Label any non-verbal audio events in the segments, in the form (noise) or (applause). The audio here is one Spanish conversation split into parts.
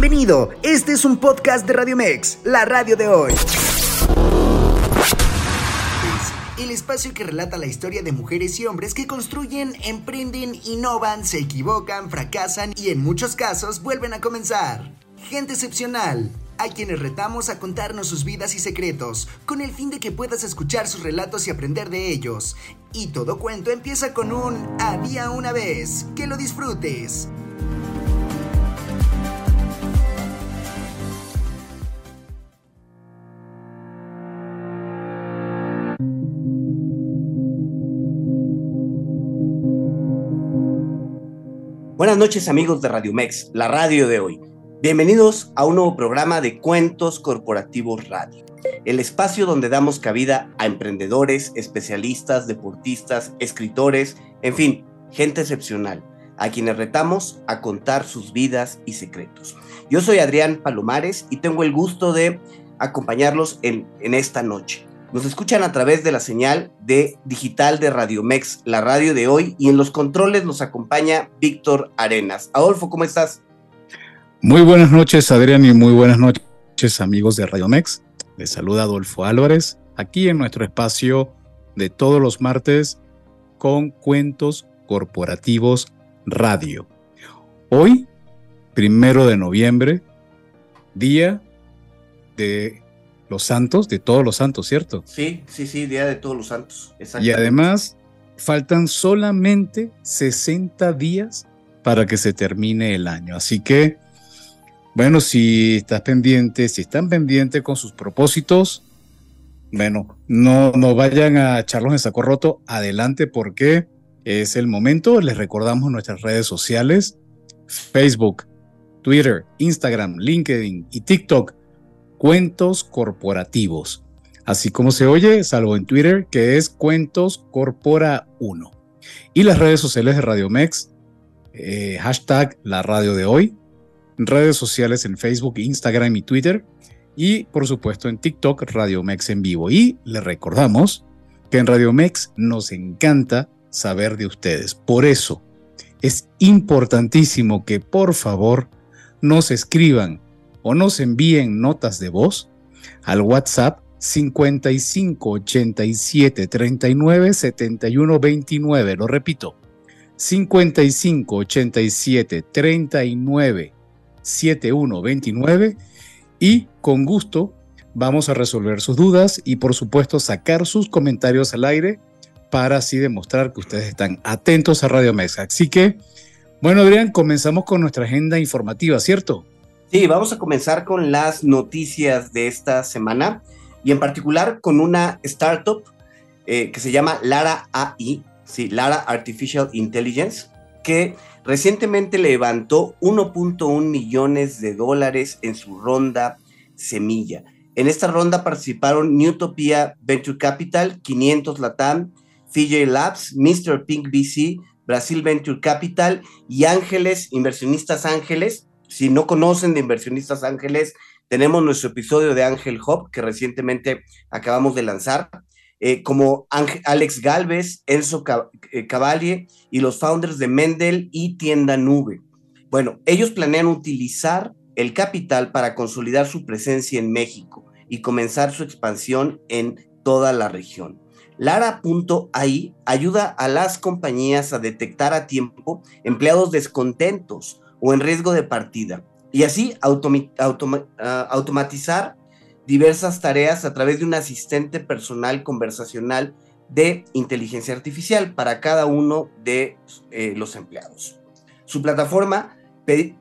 Bienvenido, este es un podcast de Radio Mex, la radio de hoy. El espacio que relata la historia de mujeres y hombres que construyen, emprenden, innovan, se equivocan, fracasan y en muchos casos vuelven a comenzar. Gente excepcional, a quienes retamos a contarnos sus vidas y secretos, con el fin de que puedas escuchar sus relatos y aprender de ellos. Y todo cuento empieza con un había una vez. Que lo disfrutes. Buenas noches amigos de Radio Mex, la radio de hoy. Bienvenidos a un nuevo programa de Cuentos Corporativos Radio, el espacio donde damos cabida a emprendedores, especialistas, deportistas, escritores, en fin, gente excepcional, a quienes retamos a contar sus vidas y secretos. Yo soy Adrián Palomares y tengo el gusto de acompañarlos en, en esta noche. Nos escuchan a través de la señal de digital de Radio Mex, la radio de hoy, y en los controles nos acompaña Víctor Arenas. Adolfo, ¿cómo estás? Muy buenas noches, Adrián, y muy buenas noches, amigos de Radio Mex. Les saluda Adolfo Álvarez, aquí en nuestro espacio de todos los martes con Cuentos Corporativos Radio. Hoy, primero de noviembre, día de los santos, de todos los santos, ¿cierto? Sí, sí, sí, día de todos los santos. Y además, faltan solamente 60 días para que se termine el año. Así que bueno, si estás pendiente, si están pendientes con sus propósitos, bueno, no, no vayan a echarlos en saco roto, adelante porque es el momento. Les recordamos nuestras redes sociales, Facebook, Twitter, Instagram, LinkedIn y TikTok, Cuentos Corporativos. Así como se oye, salvo en Twitter, que es Cuentos Corpora 1. Y las redes sociales de Radio Mex, eh, hashtag la radio de hoy, redes sociales en Facebook, Instagram y Twitter. Y por supuesto en TikTok, Radio Mex en vivo. Y le recordamos que en Radio Mex nos encanta saber de ustedes. Por eso es importantísimo que por favor nos escriban o nos envíen notas de voz al WhatsApp 55 87 39 71 29. Lo repito, 55 87 39 7129 y con gusto vamos a resolver sus dudas y por supuesto sacar sus comentarios al aire para así demostrar que ustedes están atentos a Radio Mesa. Así que, bueno, Adrián, comenzamos con nuestra agenda informativa, ¿cierto? Sí, vamos a comenzar con las noticias de esta semana y en particular con una startup eh, que se llama Lara AI, sí, Lara Artificial Intelligence, que Recientemente levantó 1.1 millones de dólares en su ronda semilla. En esta ronda participaron Newtopia Venture Capital, 500 Latam, Fiji Labs, Mr. Pink VC, Brasil Venture Capital y Ángeles, Inversionistas Ángeles. Si no conocen de Inversionistas Ángeles, tenemos nuestro episodio de Ángel Hop que recientemente acabamos de lanzar. Eh, como Alex Galvez, Enzo eh, Cavalier y los founders de Mendel y Tienda Nube. Bueno, ellos planean utilizar el capital para consolidar su presencia en México y comenzar su expansión en toda la región. Lara.ai ayuda a las compañías a detectar a tiempo empleados descontentos o en riesgo de partida y así ah, automatizar diversas tareas a través de un asistente personal conversacional de inteligencia artificial para cada uno de eh, los empleados. Su plataforma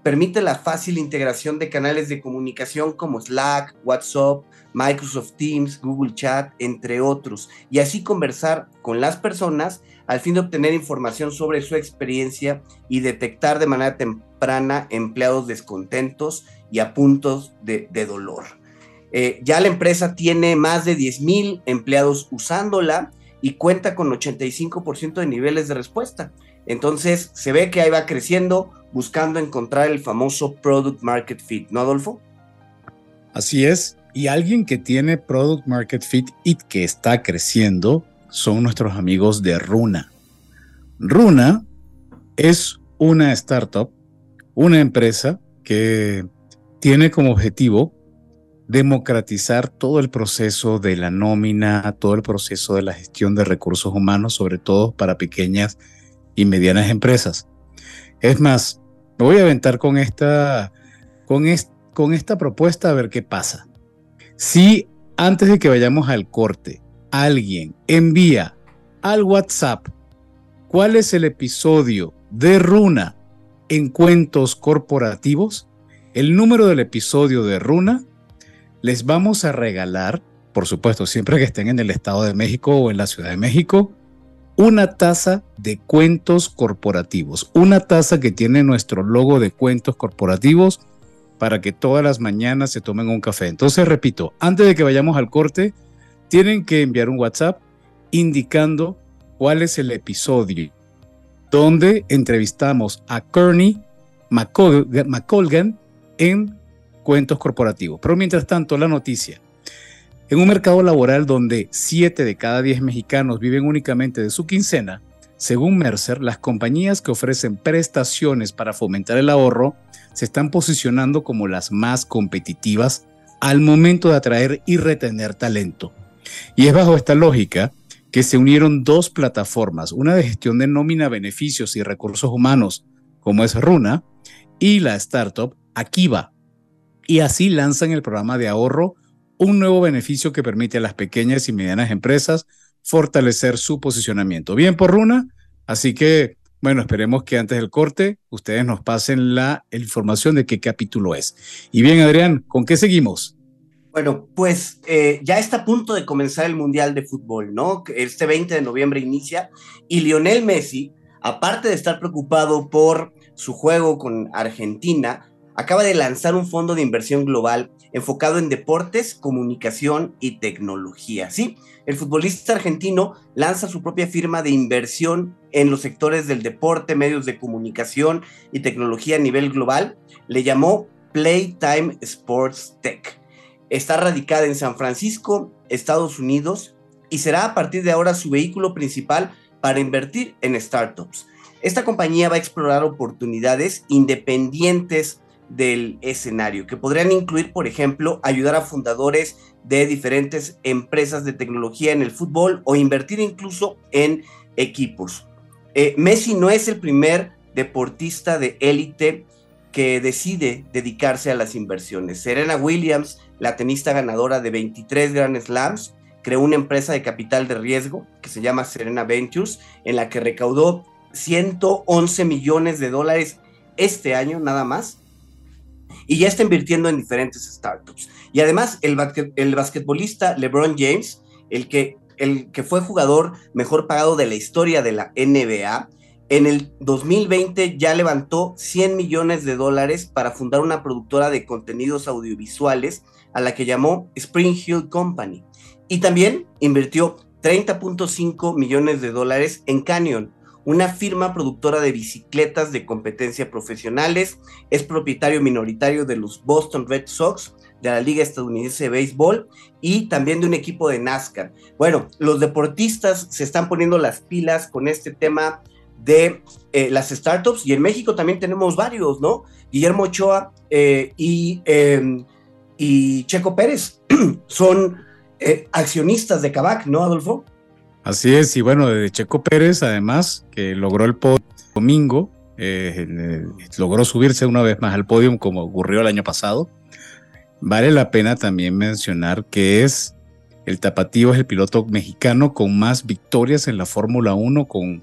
permite la fácil integración de canales de comunicación como Slack, WhatsApp, Microsoft Teams, Google Chat, entre otros, y así conversar con las personas al fin de obtener información sobre su experiencia y detectar de manera temprana empleados descontentos y a puntos de dolor. Eh, ya la empresa tiene más de 10 mil empleados usándola y cuenta con 85% de niveles de respuesta. Entonces se ve que ahí va creciendo buscando encontrar el famoso product market fit, ¿no, Adolfo? Así es. Y alguien que tiene product market fit y que está creciendo son nuestros amigos de Runa. Runa es una startup, una empresa que tiene como objetivo democratizar todo el proceso de la nómina, todo el proceso de la gestión de recursos humanos, sobre todo para pequeñas y medianas empresas. Es más, me voy a aventar con esta, con, esta propuesta a ver qué pasa. Si antes de que vayamos al corte, alguien envía al WhatsApp cuál es el episodio de Runa en cuentos corporativos, el número del episodio de Runa, les vamos a regalar, por supuesto, siempre que estén en el Estado de México o en la Ciudad de México, una taza de cuentos corporativos, una taza que tiene nuestro logo de cuentos corporativos para que todas las mañanas se tomen un café. Entonces, repito, antes de que vayamos al corte, tienen que enviar un WhatsApp indicando cuál es el episodio donde entrevistamos a Kearney McColgan en cuentos corporativos. Pero mientras tanto, la noticia. En un mercado laboral donde 7 de cada 10 mexicanos viven únicamente de su quincena, según Mercer, las compañías que ofrecen prestaciones para fomentar el ahorro se están posicionando como las más competitivas al momento de atraer y retener talento. Y es bajo esta lógica que se unieron dos plataformas, una de gestión de nómina, beneficios y recursos humanos, como es Runa, y la startup Akiva. Y así lanzan el programa de ahorro un nuevo beneficio que permite a las pequeñas y medianas empresas fortalecer su posicionamiento. Bien por Runa, así que, bueno, esperemos que antes del corte ustedes nos pasen la información de qué capítulo es. Y bien, Adrián, ¿con qué seguimos? Bueno, pues eh, ya está a punto de comenzar el Mundial de Fútbol, ¿no? Este 20 de noviembre inicia y Lionel Messi, aparte de estar preocupado por su juego con Argentina, acaba de lanzar un fondo de inversión global enfocado en deportes, comunicación y tecnología. Sí, el futbolista argentino lanza su propia firma de inversión en los sectores del deporte, medios de comunicación y tecnología a nivel global. Le llamó Playtime Sports Tech. Está radicada en San Francisco, Estados Unidos, y será a partir de ahora su vehículo principal para invertir en startups. Esta compañía va a explorar oportunidades independientes del escenario, que podrían incluir, por ejemplo, ayudar a fundadores de diferentes empresas de tecnología en el fútbol o invertir incluso en equipos. Eh, Messi no es el primer deportista de élite que decide dedicarse a las inversiones. Serena Williams, la tenista ganadora de 23 Grand Slams, creó una empresa de capital de riesgo que se llama Serena Ventures, en la que recaudó 111 millones de dólares este año nada más y ya está invirtiendo en diferentes startups. Y además, el, el basquetbolista LeBron James, el que, el que fue jugador mejor pagado de la historia de la NBA, en el 2020 ya levantó 100 millones de dólares para fundar una productora de contenidos audiovisuales a la que llamó Spring Hill Company. Y también invirtió 30.5 millones de dólares en Canyon, una firma productora de bicicletas de competencia profesionales, es propietario minoritario de los Boston Red Sox, de la Liga Estadounidense de Béisbol y también de un equipo de NASCAR. Bueno, los deportistas se están poniendo las pilas con este tema de eh, las startups y en México también tenemos varios, ¿no? Guillermo Ochoa eh, y, em, y Checo Pérez (clears throat) son eh, accionistas de Cabac, ¿no, Adolfo? Así es, y bueno, de Checo Pérez, además, que logró el podio domingo, logró subirse una vez más al podio como ocurrió el año pasado. Vale la pena también mencionar que es el Tapatío es el piloto mexicano con más victorias en la Fórmula 1, con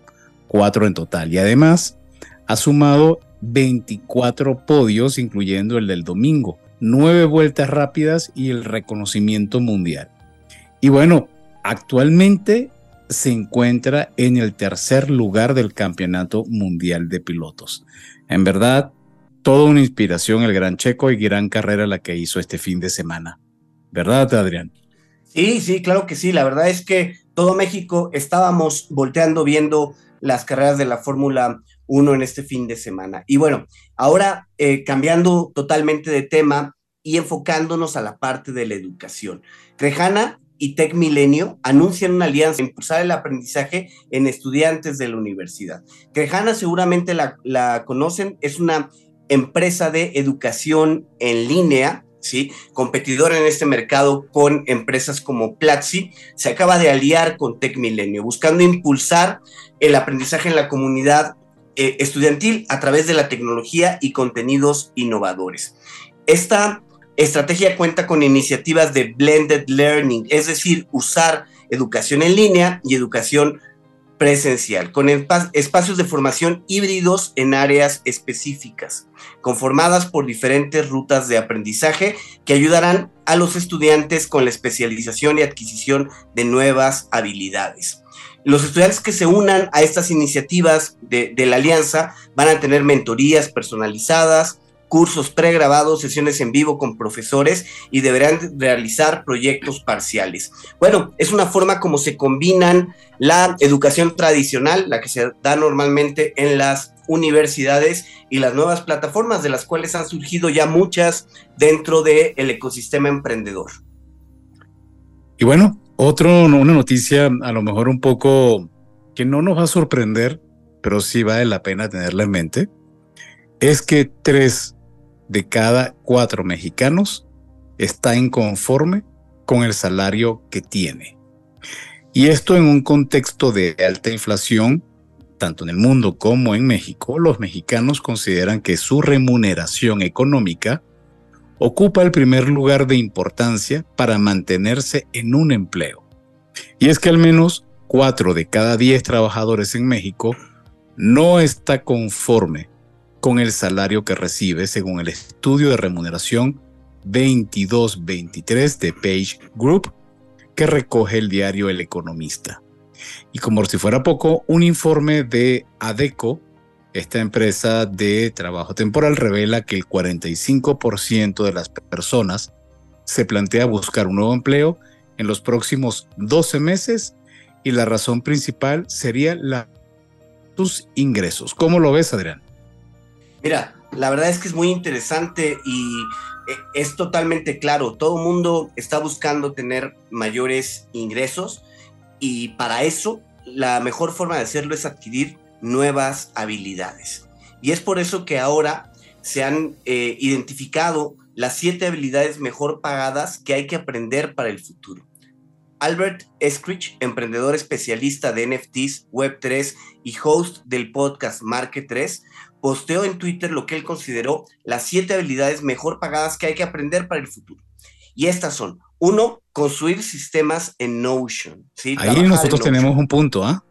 cuatro en total. Y además ha sumado 24 podios, incluyendo el del domingo, nueve vueltas rápidas y el reconocimiento mundial. Y bueno, actualmente se encuentra en el tercer lugar del Campeonato Mundial de Pilotos. En verdad, toda una inspiración el gran checo y gran carrera la que hizo este fin de semana. ¿Verdad, Adrián? Sí, sí, claro que sí. La verdad es que todo México estábamos volteando viendo las carreras de la Fórmula 1 en este fin de semana. Y bueno, ahora eh, cambiando totalmente de tema y enfocándonos a la parte de la educación. Rejana y Tech Milenio anuncian una alianza para impulsar el aprendizaje en estudiantes de la universidad. Crejana seguramente la, conocen, es una empresa de educación en línea, ¿sí? competidora en este mercado con empresas como Platzi, se acaba de aliar con Tech Milenio, buscando impulsar el aprendizaje en la comunidad eh, estudiantil a través de la tecnología y contenidos innovadores. Esta estrategia cuenta con iniciativas de blended learning, es decir, usar educación en línea y educación presencial, con espacios de formación híbridos en áreas específicas, conformadas por diferentes rutas de aprendizaje que ayudarán a los estudiantes con la especialización y adquisición de nuevas habilidades. Los estudiantes que se unan a estas iniciativas de, la alianza van a tener mentorías personalizadas, cursos pregrabados, sesiones en vivo con profesores y deberán realizar proyectos parciales. Bueno, es una forma como se combinan la educación tradicional, la que se da normalmente en las universidades y las nuevas plataformas de las cuales han surgido ya muchas dentro del ecosistema emprendedor. Y bueno, otro, una noticia a lo mejor un poco que no nos va a sorprender, pero sí vale la pena tenerla en mente, es que tres de cada cuatro mexicanos está inconforme con el salario que tiene. Y esto en un contexto de alta inflación, tanto en el mundo como en México, los mexicanos consideran que su remuneración económica ocupa el primer lugar de importancia para mantenerse en un empleo. Y es que al menos cuatro de cada diez trabajadores en México no está conforme con el salario que recibe según el estudio de remuneración 2223 de Page Group que recoge el diario El Economista. Y como si fuera poco, un informe de ADECO, esta empresa de trabajo temporal, revela que el 45% de las personas se plantea buscar un nuevo empleo en los próximos 12 meses y la razón principal sería sus ingresos. ¿Cómo lo ves, Adrián? Mira, la verdad es que es muy interesante y eh, es totalmente claro. Todo el mundo está buscando tener mayores ingresos y para eso la mejor forma de hacerlo es adquirir nuevas habilidades. Y es por eso que ahora se han eh, identificado las siete habilidades mejor pagadas que hay que aprender para el futuro. Albert Eskrich, emprendedor especialista de NFTs, Web3 y host del podcast Market 3, posteó en Twitter lo que él consideró las siete habilidades mejor pagadas que hay que aprender para el futuro. Y estas son, uno, construir sistemas en Notion. ¿sí? Ahí nosotros tenemos un punto, ¿ah?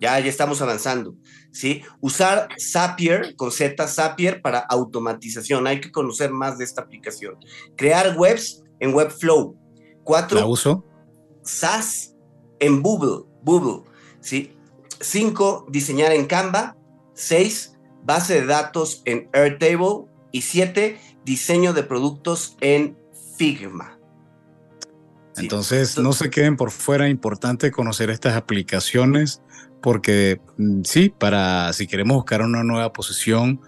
Ya, ya estamos avanzando. ¿sí? Usar Zapier, con Z Zapier, para automatización. Hay que conocer más de esta aplicación. Crear webs en Webflow. Cuatro. La uso. SaaS en Google. Google. ¿sí? Cinco, diseñar en Canva. Seis, base de datos en Airtable y siete, diseño de productos en Figma. Entonces, no se queden por fuera, importante conocer estas aplicaciones porque mm, sí, para si queremos buscar una nueva posición,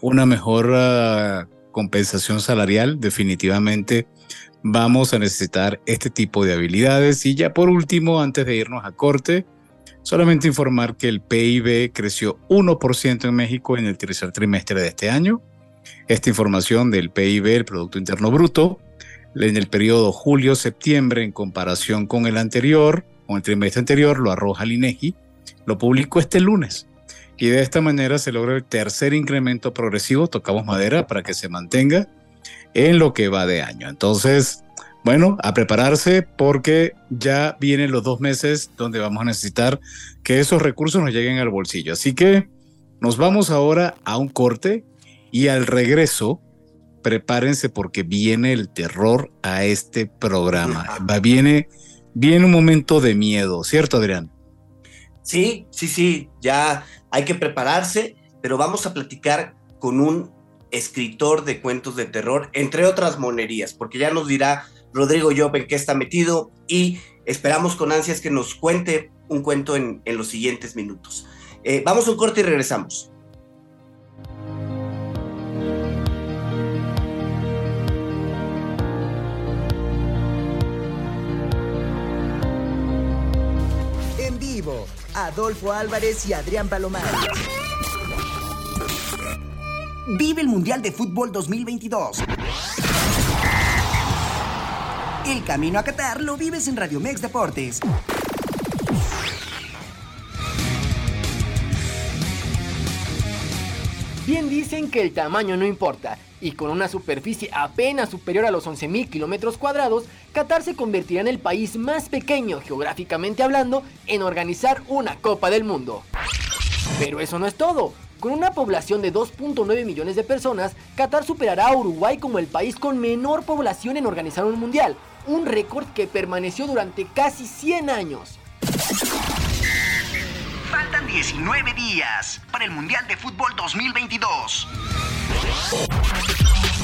una mejor ah, compensación salarial, definitivamente vamos a necesitar este tipo de habilidades. Y ya por último, antes de irnos a corte, Solamente informar que el PIB creció 1% en México en el tercer trimestre de este año. Esta información del PIB, el Producto Interno Bruto, en el periodo julio-septiembre en comparación con el anterior, con el trimestre anterior, lo arroja el INEGI, lo publicó este lunes. Y de esta manera se logra el tercer incremento progresivo, tocamos madera para que se mantenga en lo que va de año. Entonces, bueno, a prepararse porque ya vienen los dos meses donde vamos a necesitar que esos recursos nos lleguen al bolsillo. Así que nos vamos ahora a un corte y al regreso prepárense porque viene el terror a este programa. Va, viene, viene un momento de miedo, ¿cierto, Adrián? Sí, sí, sí, ya hay que prepararse, pero vamos a platicar con un escritor de cuentos de terror, entre otras monerías, porque ya nos dirá Rodrigo en qué está metido y esperamos con ansias que nos cuente un cuento en, los siguientes minutos. Eh, vamos a un corte y regresamos. En vivo, Adolfo Álvarez y Adrián Palomar. Vive el Mundial de Fútbol 2022. El camino a Qatar lo vives en Radio Mex Deportes. Bien dicen que el tamaño no importa, y con una superficie apenas superior a los 11.000 kilómetros cuadrados, Qatar se convertirá en el país más pequeño, geográficamente hablando, en organizar una Copa del Mundo. Pero eso no es todo. Con una población de 2.9 millones de personas, Qatar superará a Uruguay como el país con menor población en organizar un mundial, un récord que permaneció durante casi 100 años. Faltan 19 días para el Mundial de Fútbol 2022.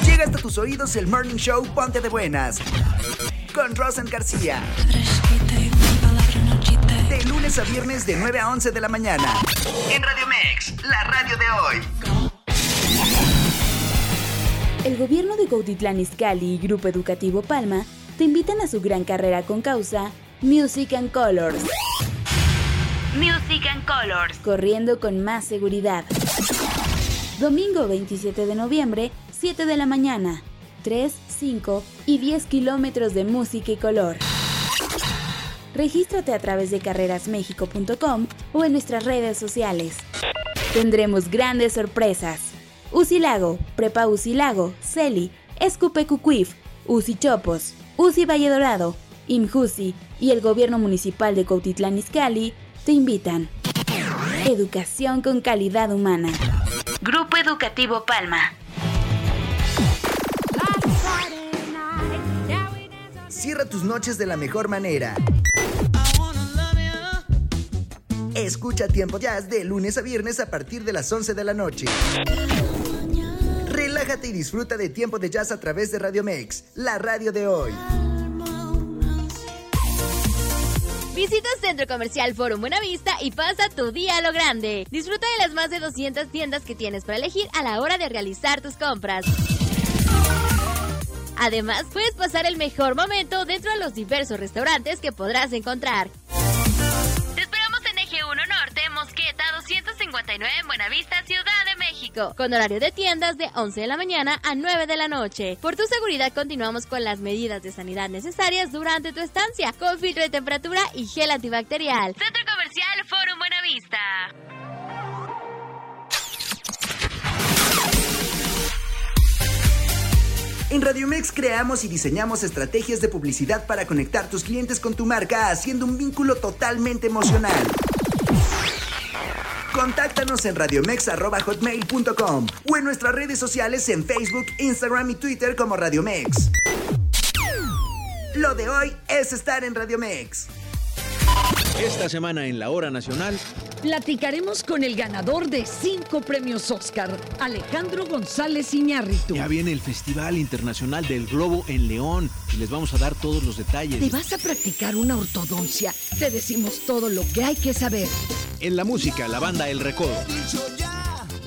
Llega hasta tus oídos el Morning Show Ponte de Buenas con Rosan García. De lunes a viernes de 9 a 11 de la mañana. En Radio Mex, la radio de hoy. El gobierno de Cuautitlán Izcalli y Grupo Educativo Palma te invitan a su gran carrera con causa Music and Colors. Music and Colors. Corriendo con más seguridad. Domingo 27 de noviembre, 7 de la mañana. 3, 5 y 10 kilómetros de música y color. Regístrate a través de carrerasmexico.com o en nuestras redes sociales. Tendremos grandes sorpresas. Usilago, Prepa Usilago, Celi, Escupe Cucuif, Usi Usi Valle Dorado, IMJUSI y el Gobierno Municipal de Cuautitlán Izcalli te invitan. Educación con calidad humana. Grupo Educativo Palma. Cierra tus noches de la mejor manera. Escucha Tiempo Jazz de lunes a viernes a partir de las 11 de la noche. Relájate y disfruta de Tiempo de Jazz a través de Radio Mex, la radio de hoy. Visita Centro Comercial Forum Buenavista y pasa tu día a lo grande. Disfruta de las más de 200 tiendas que tienes para elegir a la hora de realizar tus compras. Además, puedes pasar el mejor momento dentro de los diversos restaurantes que podrás encontrar. 259 en Buenavista, Ciudad de México, con horario de tiendas de 11 de la mañana a 9 de la noche. Por tu seguridad continuamos con las medidas de sanidad necesarias durante tu estancia, con filtro de temperatura y gel antibacterial. Centro Comercial Forum Buenavista. En Radio Mex creamos y diseñamos estrategias de publicidad para conectar tus clientes con tu marca, haciendo un vínculo totalmente emocional. Contáctanos en radiomex.hotmail.com o en nuestras redes sociales en Facebook, Instagram y Twitter como Radio Mex. Lo de hoy es estar en Radio Mex. Esta semana en la Hora Nacional Platicaremos con el ganador de cinco premios Oscar, Alejandro González Iñárritu. ya viene el Festival Internacional del Globo en León y les vamos a dar todos los detalles. ¿Te vas a practicar una ortodoncia? Te decimos todo lo que hay que saber. En la música, la banda El Recodo,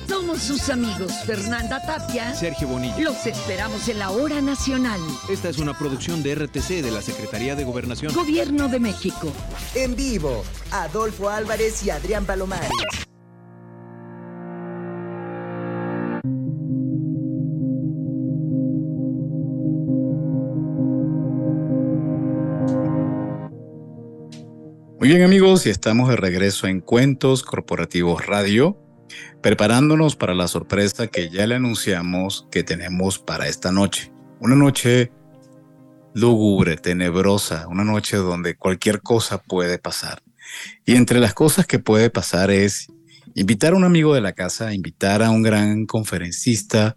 Somos sus amigos Fernanda Tapia. Sergio Bonilla. Los esperamos en la hora nacional. Esta es una producción de RTC de la Secretaría de Gobernación. Gobierno de México. En vivo, Adolfo Álvarez y Adrián Palomares. Muy bien amigos, y estamos de regreso en Cuentos Corporativos Radio, preparándonos para la sorpresa que ya le anunciamos que tenemos para esta noche. Una noche lúgubre, tenebrosa, una noche donde cualquier cosa puede pasar. Y entre las cosas que puede pasar es invitar a un amigo de la casa, invitar a un gran conferencista,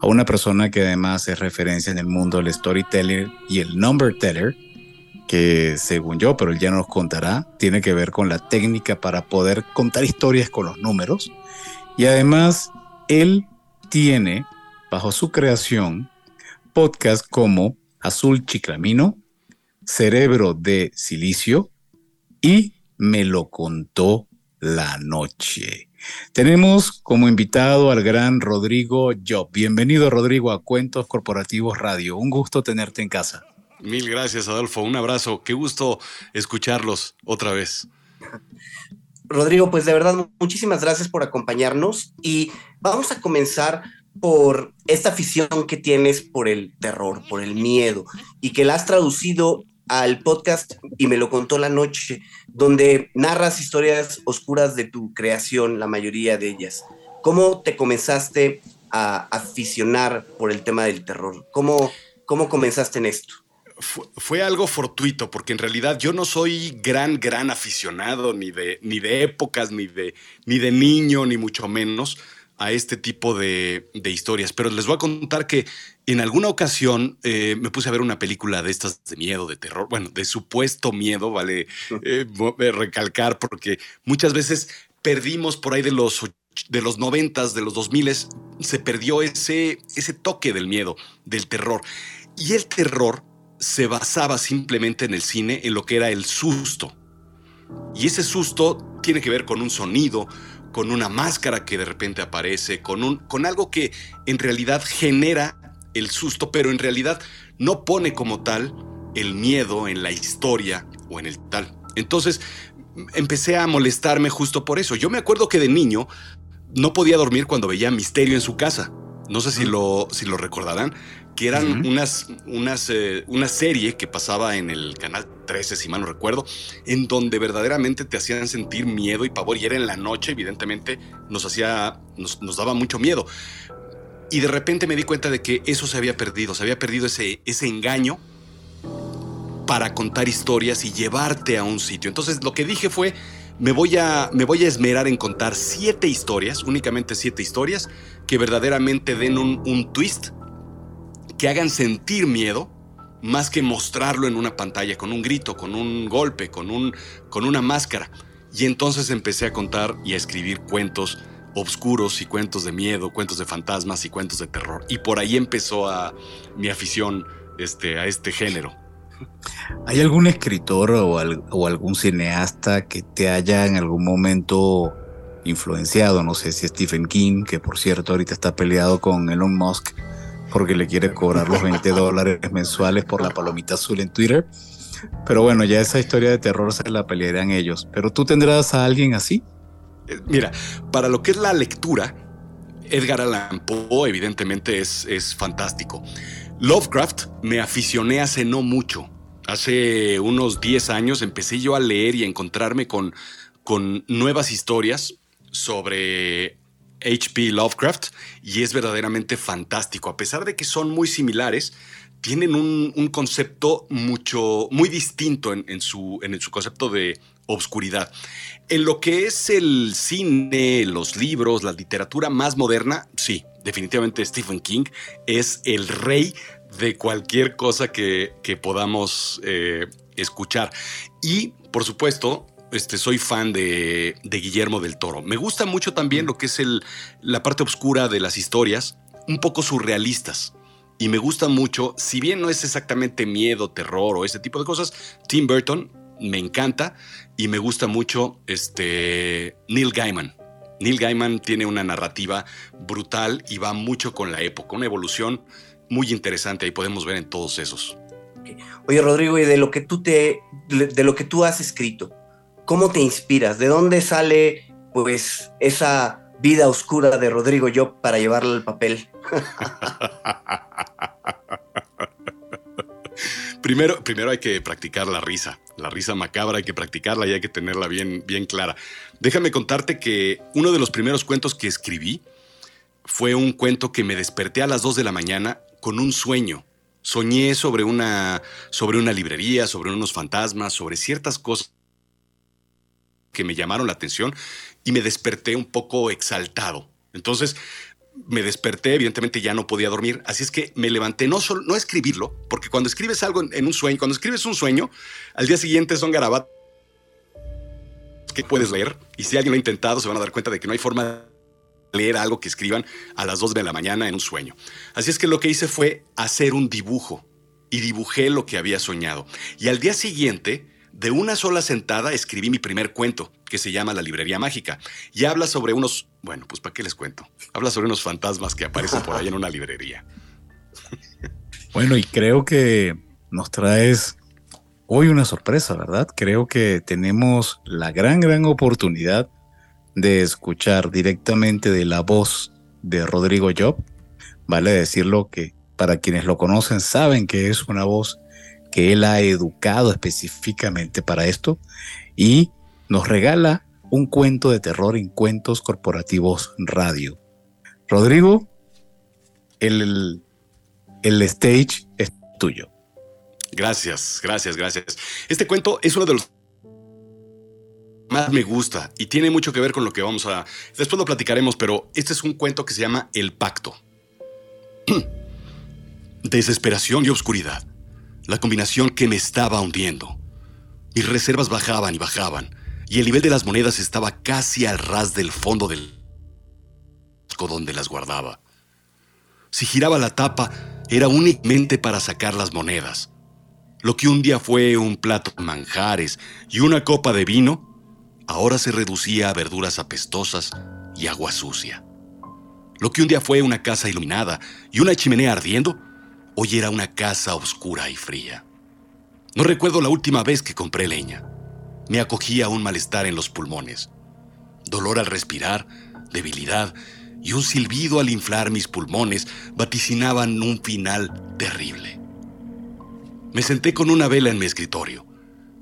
a una persona que además es referencia en el mundo del storyteller y el number teller, que según yo, pero él ya nos contará, tiene que ver con la técnica para poder contar historias con los números. Y además, él tiene, bajo su creación, podcasts como Azul Chiclamino, Cerebro de Silicio y Me lo contó la noche. Tenemos como invitado al gran Rodrigo Job. Bienvenido, Rodrigo, a Cuentos Corporativos Radio. Un gusto tenerte en casa. Mil gracias, Adolfo. Un abrazo. Qué gusto escucharlos otra vez. Rodrigo, pues de verdad, muchísimas gracias por acompañarnos y vamos a comenzar por esta afición que tienes por el terror, por el miedo, y que la has traducido al podcast y me lo contó la noche, donde narras historias oscuras de tu creación, la mayoría de ellas. ¿Cómo te comenzaste a aficionar por el tema del terror? ¿Cómo, cómo comenzaste en esto? Fue, algo fortuito, porque en realidad yo no soy gran, gran aficionado ni de, ni de épocas, ni de, ni de niño, ni mucho menos a este tipo de, historias. Pero les voy a contar que en alguna ocasión eh, me puse a ver una película de estas de miedo, de terror, bueno, de supuesto miedo, vale eh, recalcar, porque muchas veces perdimos por ahí de los de los noventas, de los dos miles, se perdió ese, ese toque del miedo, del terror. Y el terror se basaba simplemente en el cine, en lo que era el susto. Y ese susto tiene que ver con un sonido, con una máscara que de repente aparece, con, un, con algo que en realidad genera el susto, pero en realidad no pone como tal el miedo en la historia o en el tal. Entonces empecé a molestarme justo por eso. Yo me acuerdo que de niño no podía dormir cuando veía Misterio en su casa. No sé si lo, si lo recordarán, que eran unas, unas, eh, una serie que pasaba en el canal 13, si mal no recuerdo, en donde verdaderamente te hacían sentir miedo y pavor. Y era en la noche, evidentemente, nos hacía, nos, nos daba mucho miedo. Y de repente me di cuenta de que eso se había perdido, se había perdido ese, ese engaño para contar historias y llevarte a un sitio. Entonces lo que dije fue, me voy a, me voy a esmerar en contar siete historias, únicamente siete historias, que verdaderamente den un, un twist, que hagan sentir miedo, más que mostrarlo en una pantalla con un grito, con un golpe, con, un, con una máscara. Y entonces empecé a contar y a escribir cuentos oscuros y cuentos de miedo, cuentos de fantasmas y cuentos de terror. Y por ahí empezó a, mi afición este, a este género. ¿Hay algún escritor o, algún cineasta que te haya en algún momento influenciado? No sé si Stephen King, que por cierto ahorita está peleado con Elon Musk porque le quiere cobrar los 20 dólares mensuales por la palomita azul en Twitter. Pero bueno, ya esa historia de terror se la pelearán ellos. ¿Pero tú tendrás a alguien así? Eh, mira, para lo que es la lectura, Edgar Allan Poe evidentemente es, es fantástico. Lovecraft me aficioné hace no mucho. Hace unos 10 años empecé yo a leer y a encontrarme con, con nuevas historias sobre H.P. Lovecraft y es verdaderamente fantástico. A pesar de que son muy similares, tienen un, concepto mucho, muy distinto en, su, en su concepto de obscuridad. En lo que es el cine, los libros, la literatura más moderna, sí, definitivamente Stephen King es el rey de cualquier cosa que, podamos eh, escuchar. Y, por supuesto, este, soy fan de, Guillermo del Toro. Me gusta mucho también lo que es el, la parte oscura de las historias, un poco surrealistas. Y me gusta mucho, si bien no es exactamente miedo, terror o ese tipo de cosas, Tim Burton me encanta y me gusta mucho este, Neil Gaiman. Neil Gaiman tiene una narrativa brutal y va mucho con la época, una evolución muy interesante. Ahí podemos ver en todos esos. Oye, Rodrigo, y de lo que tú te, de lo que tú has escrito, ¿cómo te inspiras? ¿De dónde sale, pues, esa vida oscura de Rodrigo yo para llevarle al papel? (laughs) primero, primero hay que practicar la risa. La risa macabra hay que practicarla y hay que tenerla bien, bien clara. Déjame contarte que uno de los primeros cuentos que escribí fue un cuento que me desperté a las 2 de la mañana con un sueño. Soñé sobre una, sobre una librería, sobre unos fantasmas, sobre ciertas cosas que me llamaron la atención y me desperté un poco exaltado. Entonces, me desperté, evidentemente ya no podía dormir, así es que me levanté, no solo, no escribirlo, porque cuando escribes algo en, un sueño, cuando escribes un sueño, al día siguiente son garabatos que puedes leer, y si alguien lo ha intentado se van a dar cuenta de que no hay forma leer algo que escriban a las 2 de la mañana en un sueño. Así es que lo que hice fue hacer un dibujo y dibujé lo que había soñado. Y al día siguiente, de una sola sentada, escribí mi primer cuento, que se llama La Librería Mágica. Y habla sobre unos, bueno, pues ¿para qué les cuento? Habla sobre unos fantasmas que aparecen por ahí en una librería. (laughs) Bueno, y creo que nos traes hoy una sorpresa, ¿verdad? Creo que tenemos la gran, gran oportunidad de escuchar directamente de la voz de Rodrigo Job Vale decirlo que para quienes lo conocen saben que es una voz que él ha educado específicamente para esto y nos regala un cuento de terror en Cuentos Corporativos Radio. Rodrigo, el, el stage es tuyo. Gracias, gracias, gracias. Este cuento es uno de los más me gusta y tiene mucho que ver con lo que vamos a... Después lo platicaremos, pero este es un cuento que se llama El Pacto. (clears throat) Desesperación y oscuridad. La combinación que me estaba hundiendo. Mis reservas bajaban y bajaban, y el nivel de las monedas estaba casi al ras del fondo del donde las guardaba. Si giraba la tapa, era únicamente para sacar las monedas. Lo que un día fue un plato de manjares y una copa de vino, ahora se reducía a verduras apestosas y agua sucia. Lo que un día fue una casa iluminada y una chimenea ardiendo, hoy era una casa oscura y fría. No recuerdo la última vez que compré leña. Me acogía un malestar en los pulmones, dolor al respirar, debilidad y un silbido al inflar mis pulmones vaticinaban un final terrible. Me senté con una vela en mi escritorio,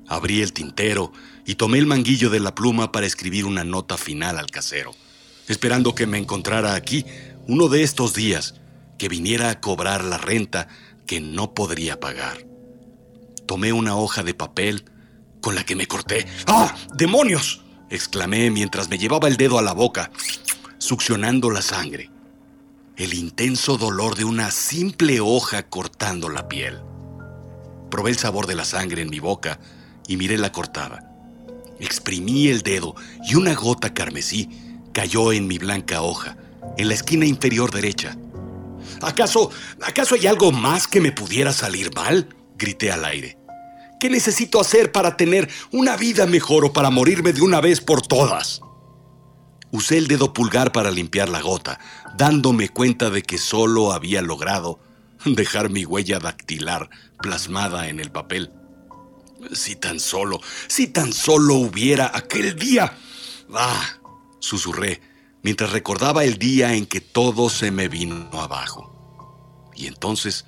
abrí el tintero y tomé el manguillo de la pluma para escribir una nota final al casero, esperando que me encontrara aquí uno de estos días, que viniera a cobrar la renta que no podría pagar. Tomé una hoja de papel con la que me corté. ¡Ah! ¡Demonios! exclamé mientras me llevaba el dedo a la boca, succionando la sangre. El intenso dolor de una simple hoja cortando la piel. Probé el sabor de la sangre en mi boca y miré la cortada. Exprimí el dedo y una gota carmesí cayó en mi blanca hoja, en la esquina inferior derecha. ¿Acaso, acaso hay algo más que me pudiera salir mal? grité al aire. ¿Qué necesito hacer para tener una vida mejor o para morirme de una vez por todas? Usé el dedo pulgar para limpiar la gota, dándome cuenta de que solo había logrado dejar mi huella dactilar plasmada en el papel. Si tan solo, si tan solo hubiera aquel día. Ah, susurré, mientras recordaba el día en que todo se me vino abajo. Y entonces,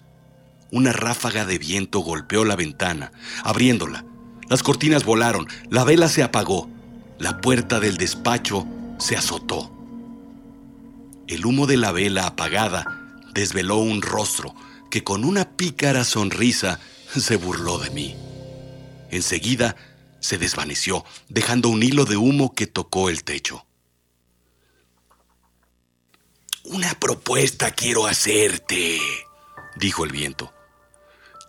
una ráfaga de viento golpeó la ventana, abriéndola. Las cortinas volaron, la vela se apagó, la puerta del despacho se azotó. El humo de la vela apagada desveló un rostro que con una pícara sonrisa se burló de mí. Enseguida se desvaneció, dejando un hilo de humo que tocó el techo. Una propuesta quiero hacerte, dijo el viento.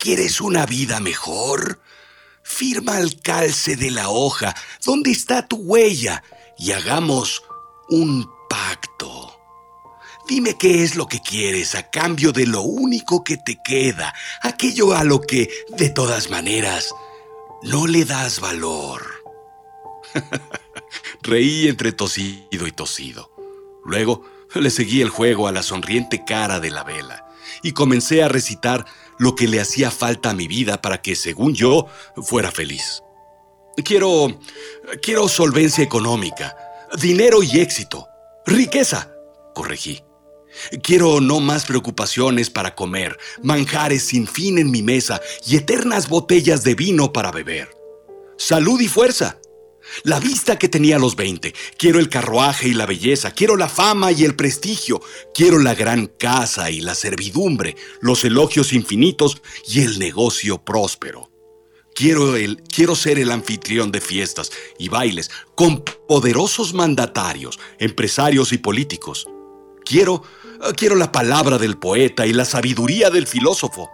¿Quieres una vida mejor? Firma al calce de la hoja donde está tu huella y hagamos un pacto. Dime qué es lo que quieres a cambio de lo único que te queda, aquello a lo que, de todas maneras, no le das valor. (laughs) Reí entre tosido y tosido. Luego le seguí el juego a la sonriente cara de la vela y comencé a recitar lo que le hacía falta a mi vida para que, según yo, fuera feliz. Quiero... quiero solvencia económica, dinero y éxito, riqueza, corregí. Quiero no más preocupaciones para comer, manjares sin fin en mi mesa y eternas botellas de vino para beber. Salud y fuerza. La vista que tenía a los 20. Quiero el carruaje y la belleza. Quiero la fama y el prestigio. Quiero la gran casa y la servidumbre, los elogios infinitos y el negocio próspero. Quiero, el, quiero ser el anfitrión de fiestas y bailes con poderosos mandatarios, empresarios y políticos. Quiero Ah, quiero la palabra del poeta y la sabiduría del filósofo,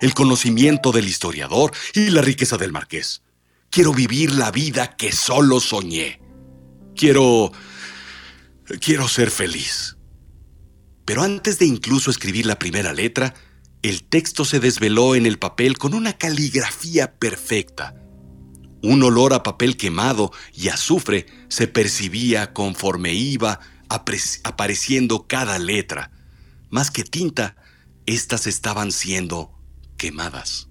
el conocimiento del historiador y la riqueza del marqués. Quiero vivir la vida que solo soñé. Quiero... Quiero ser feliz. Pero antes de incluso escribir la primera letra, el texto se desveló en el papel con una caligrafía perfecta. Un olor a papel quemado y azufre se percibía conforme iba apareciendo cada letra. Más que tinta, estas estaban siendo quemadas.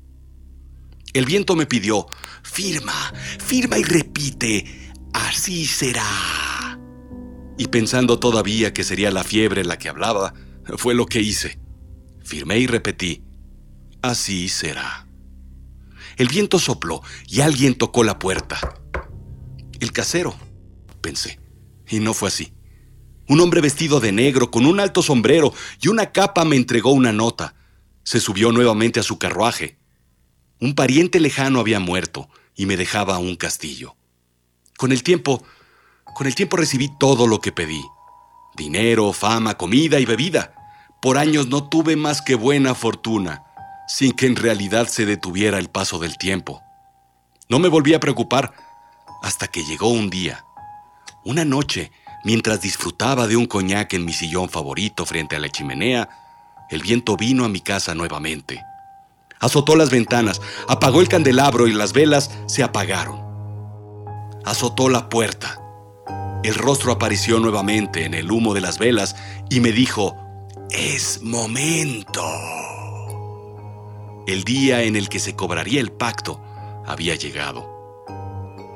El viento me pidió, firma, firma y repite, así será. Y pensando todavía que sería la fiebre la que hablaba, Fue lo que hice. Firmé y repetí, así será. El viento sopló y alguien tocó la puerta. El casero, pensé, y no fue así. Un hombre vestido de negro, con un alto sombrero y una capa me entregó una nota. Se subió nuevamente a su carruaje. Un pariente lejano había muerto y me dejaba un castillo. Con el tiempo, con el tiempo recibí todo lo que pedí. Dinero, fama, comida y bebida. Por años no tuve más que buena fortuna, sin que en realidad se detuviera el paso del tiempo. No me volví a preocupar hasta que llegó un día. Una noche, mientras disfrutaba de un coñac en mi sillón favorito frente a la chimenea, el viento vino a mi casa nuevamente. Azotó las ventanas, apagó el candelabro y las velas se apagaron. Azotó la puerta. El rostro apareció nuevamente en el humo de las velas y me dijo, es momento. El día en el que se cobraría el pacto había llegado.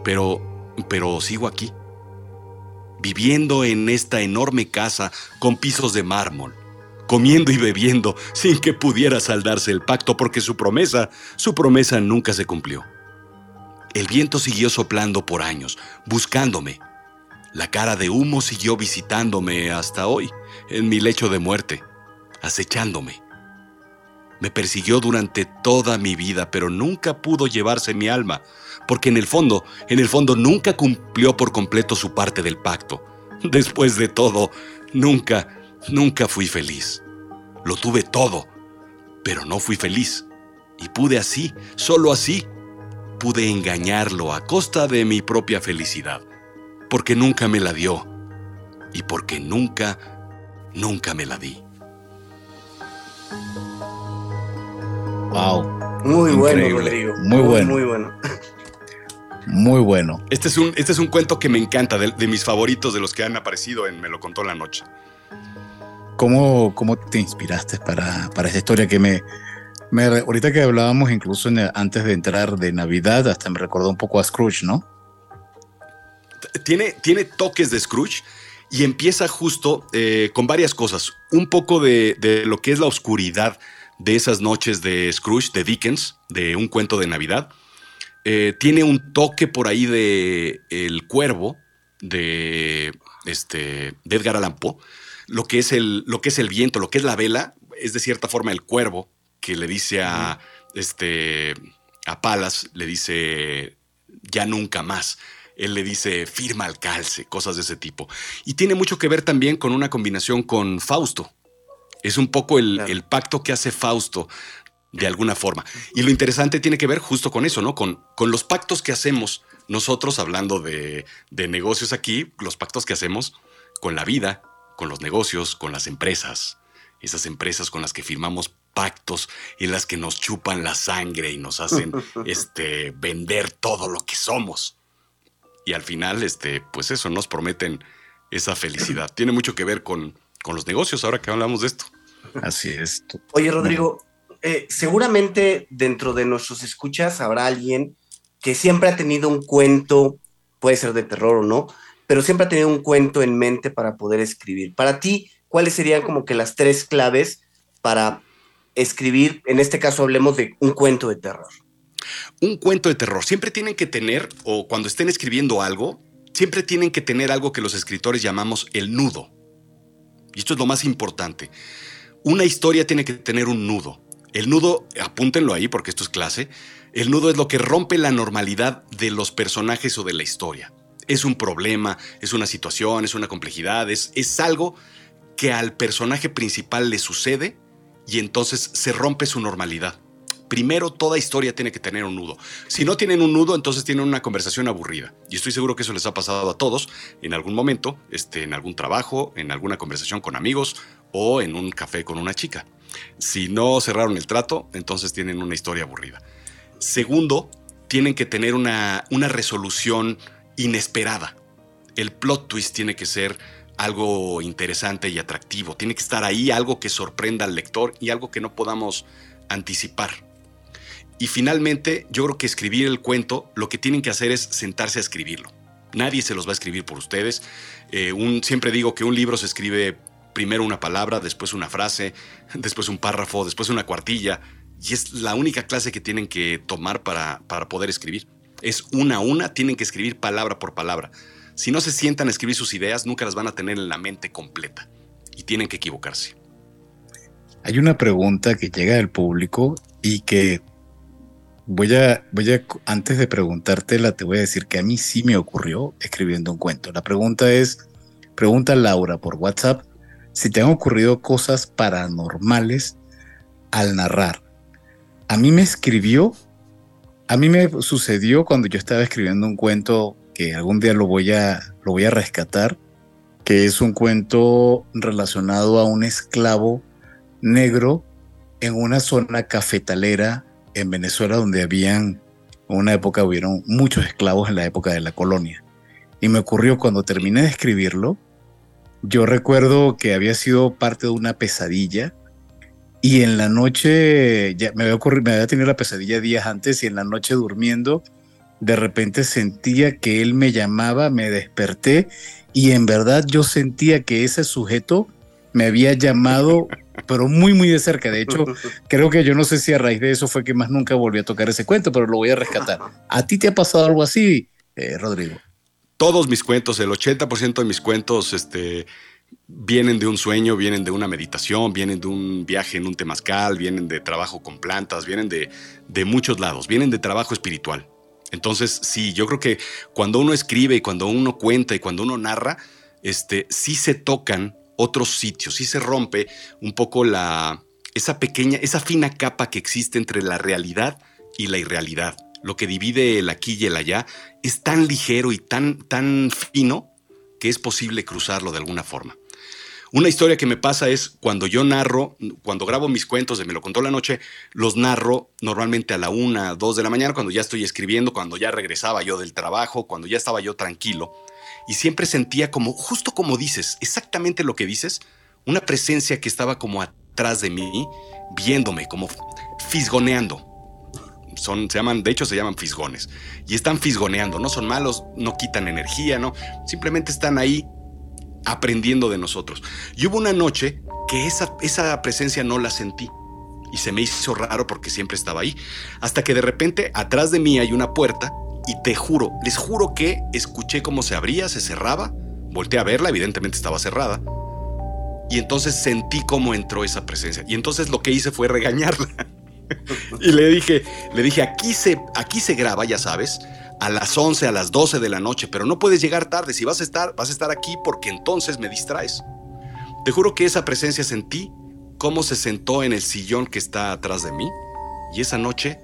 Pero, pero sigo aquí, viviendo en esta enorme casa con pisos de mármol, comiendo y bebiendo sin que pudiera saldarse el pacto porque su promesa, su promesa nunca se cumplió. El viento siguió soplando por años, buscándome. La cara de humo siguió visitándome hasta hoy, en mi lecho de muerte, acechándome. Me persiguió durante toda mi vida, pero nunca pudo llevarse mi alma, porque en el fondo, en el fondo nunca cumplió por completo su parte del pacto. Después de todo, nunca, Nunca fui feliz. Lo tuve todo, pero no fui feliz. Y pude así, solo así, pude engañarlo a costa de mi propia felicidad, porque nunca me la dio y porque nunca, nunca me la di. Wow. Muy bueno, Rodrigo. Muy bueno. Muy bueno. Muy bueno. Este es un, este es un cuento que me encanta, de, de mis favoritos, de los que han aparecido en Me lo contó la noche. ¿Cómo, cómo te inspiraste para, para esta historia que me, ahorita que hablábamos incluso antes de entrar de Navidad, hasta me recordó un poco a Scrooge, ¿no? Tiene, tiene toques de Scrooge y empieza justo eh, con varias cosas. Un poco de, de lo que es la oscuridad de esas noches de Scrooge, de Dickens, de un cuento de Navidad. Eh, tiene un toque por ahí de El Cuervo, de, este, de Edgar Allan Poe. Lo que, es el, lo que es el viento, lo que es la vela, es de cierta forma el cuervo que le dice a, este, a Palas, le dice ya nunca más. Él le dice firma al calce, cosas de ese tipo. Y tiene mucho que ver también con una combinación con Fausto. Es un poco el, Claro. el pacto que hace Fausto de alguna forma. Y lo interesante tiene que ver justo con eso, ¿no? Con, con los pactos que hacemos nosotros, hablando de, de negocios aquí, los pactos que hacemos con la vida, con los negocios, con las empresas. Esas empresas con las que firmamos pactos en las que nos chupan la sangre y nos hacen (laughs) este, vender todo lo que somos. Y al final, este, pues eso, nos prometen esa felicidad. Tiene mucho que ver con, con los negocios, ahora que hablamos de esto. Así es. Oye, Rodrigo, eh, seguramente dentro de nuestros escuchas habrá alguien que siempre ha tenido un cuento, puede ser de terror o no, pero siempre ha tenido un cuento en mente para poder escribir. Para ti, ¿cuáles serían como que las tres claves para escribir? En este caso hablemos de un cuento de terror. Un cuento de terror. Siempre tienen que tener, o cuando estén escribiendo algo, siempre tienen que tener algo que los escritores llamamos el nudo. Y esto es lo más importante. Una historia tiene que tener un nudo. El nudo, apúntenlo ahí porque esto es clase, el nudo es lo que rompe la normalidad de los personajes o de la historia. Es un problema, es una situación, es una complejidad, es, es algo que al personaje principal le sucede y entonces se rompe su normalidad. Primero, toda historia tiene que tener un nudo. Si no tienen un nudo, entonces tienen una conversación aburrida. Y estoy seguro que eso les ha pasado a todos en algún momento, este, en algún trabajo, en alguna conversación con amigos o en un café con una chica. Si no cerraron el trato, entonces tienen una historia aburrida. Segundo, tienen que tener una, una resolución inesperada. El plot twist tiene que ser algo interesante y atractivo. Tiene que estar ahí algo que sorprenda al lector y algo que no podamos anticipar. Y finalmente, yo creo que escribir el cuento, lo que tienen que hacer es sentarse a escribirlo. Nadie se los va a escribir por ustedes. Eh, siempre digo que un libro se escribe primero una palabra, después una frase, (laughs) después un párrafo, después una cuartilla. Y es la única clase que tienen que tomar para, para poder escribir. Es una a una, tienen que escribir palabra por palabra. Si no se sientan a escribir sus ideas, nunca las van a tener en la mente completa. Y tienen que equivocarse. Hay una pregunta que llega del público y que voy a, voy a, antes de preguntártela, te voy a decir que a mí sí me ocurrió escribiendo un cuento. La pregunta es, pregunta Laura por WhatsApp, si te han ocurrido cosas paranormales al narrar. A mí me escribió, a mí me sucedió cuando yo estaba escribiendo un cuento que algún día lo voy a, lo voy a rescatar, que es un cuento relacionado a un esclavo negro en una zona cafetalera en Venezuela donde habían, en una época hubieron muchos esclavos en la época de la colonia. Y me ocurrió cuando terminé de escribirlo, yo recuerdo que había sido parte de una pesadilla y en la noche, ya me había, ocurrido, me había tenido la pesadilla días antes y en la noche durmiendo, de repente sentía que él me llamaba, me desperté y en verdad yo sentía que ese sujeto me había llamado (laughs) pero muy, muy de cerca. De hecho, (laughs) creo que yo no sé si a raíz de eso fue que más nunca volví a tocar ese cuento, pero lo voy a rescatar. (laughs) ¿A ti te ha pasado algo así, eh, Rodrigo? Todos mis cuentos, el 80% de mis cuentos, este, vienen de un sueño, vienen de una meditación, vienen de un viaje en un temazcal, vienen de trabajo con plantas, vienen de, de muchos lados, vienen de trabajo espiritual. Entonces, sí, yo creo que cuando uno escribe y cuando uno cuenta y cuando uno narra, este, sí se tocan otros sitios y se rompe un poco la, esa pequeña, esa fina capa que existe entre la realidad y la irrealidad. Lo que divide el aquí y el allá es tan ligero y tan, tan fino que es posible cruzarlo de alguna forma. Una historia que me pasa es cuando yo narro, cuando grabo mis cuentos de Me lo contó la noche, los narro normalmente a la una, dos de la mañana, cuando ya estoy escribiendo, cuando ya regresaba yo del trabajo, cuando ya estaba yo tranquilo y siempre sentía como, justo como dices, exactamente lo que dices, una presencia que estaba como atrás de mí, viéndome, como fisgoneando. Son, se llaman, de hecho se llaman fisgones. Y están fisgoneando, no son malos, no quitan energía, no. Simplemente están ahí aprendiendo de nosotros. Y hubo una noche que esa, esa presencia no la sentí. Y se me hizo raro porque siempre estaba ahí. Hasta que de repente atrás de mí hay una puerta y te juro, les juro que escuché cómo se abría, se cerraba, volteé a verla, evidentemente estaba cerrada, y entonces sentí cómo entró esa presencia. Y entonces lo que hice fue regañarla. (laughs) (laughs) y le dije, le dije, aquí se, aquí se graba, ya sabes, a las 11, a las 12 de la noche, pero no puedes llegar tarde. Si vas a estar, vas a estar aquí porque entonces me distraes. Te juro que esa presencia sentí cómo se sentó en el sillón que está atrás de mí y esa noche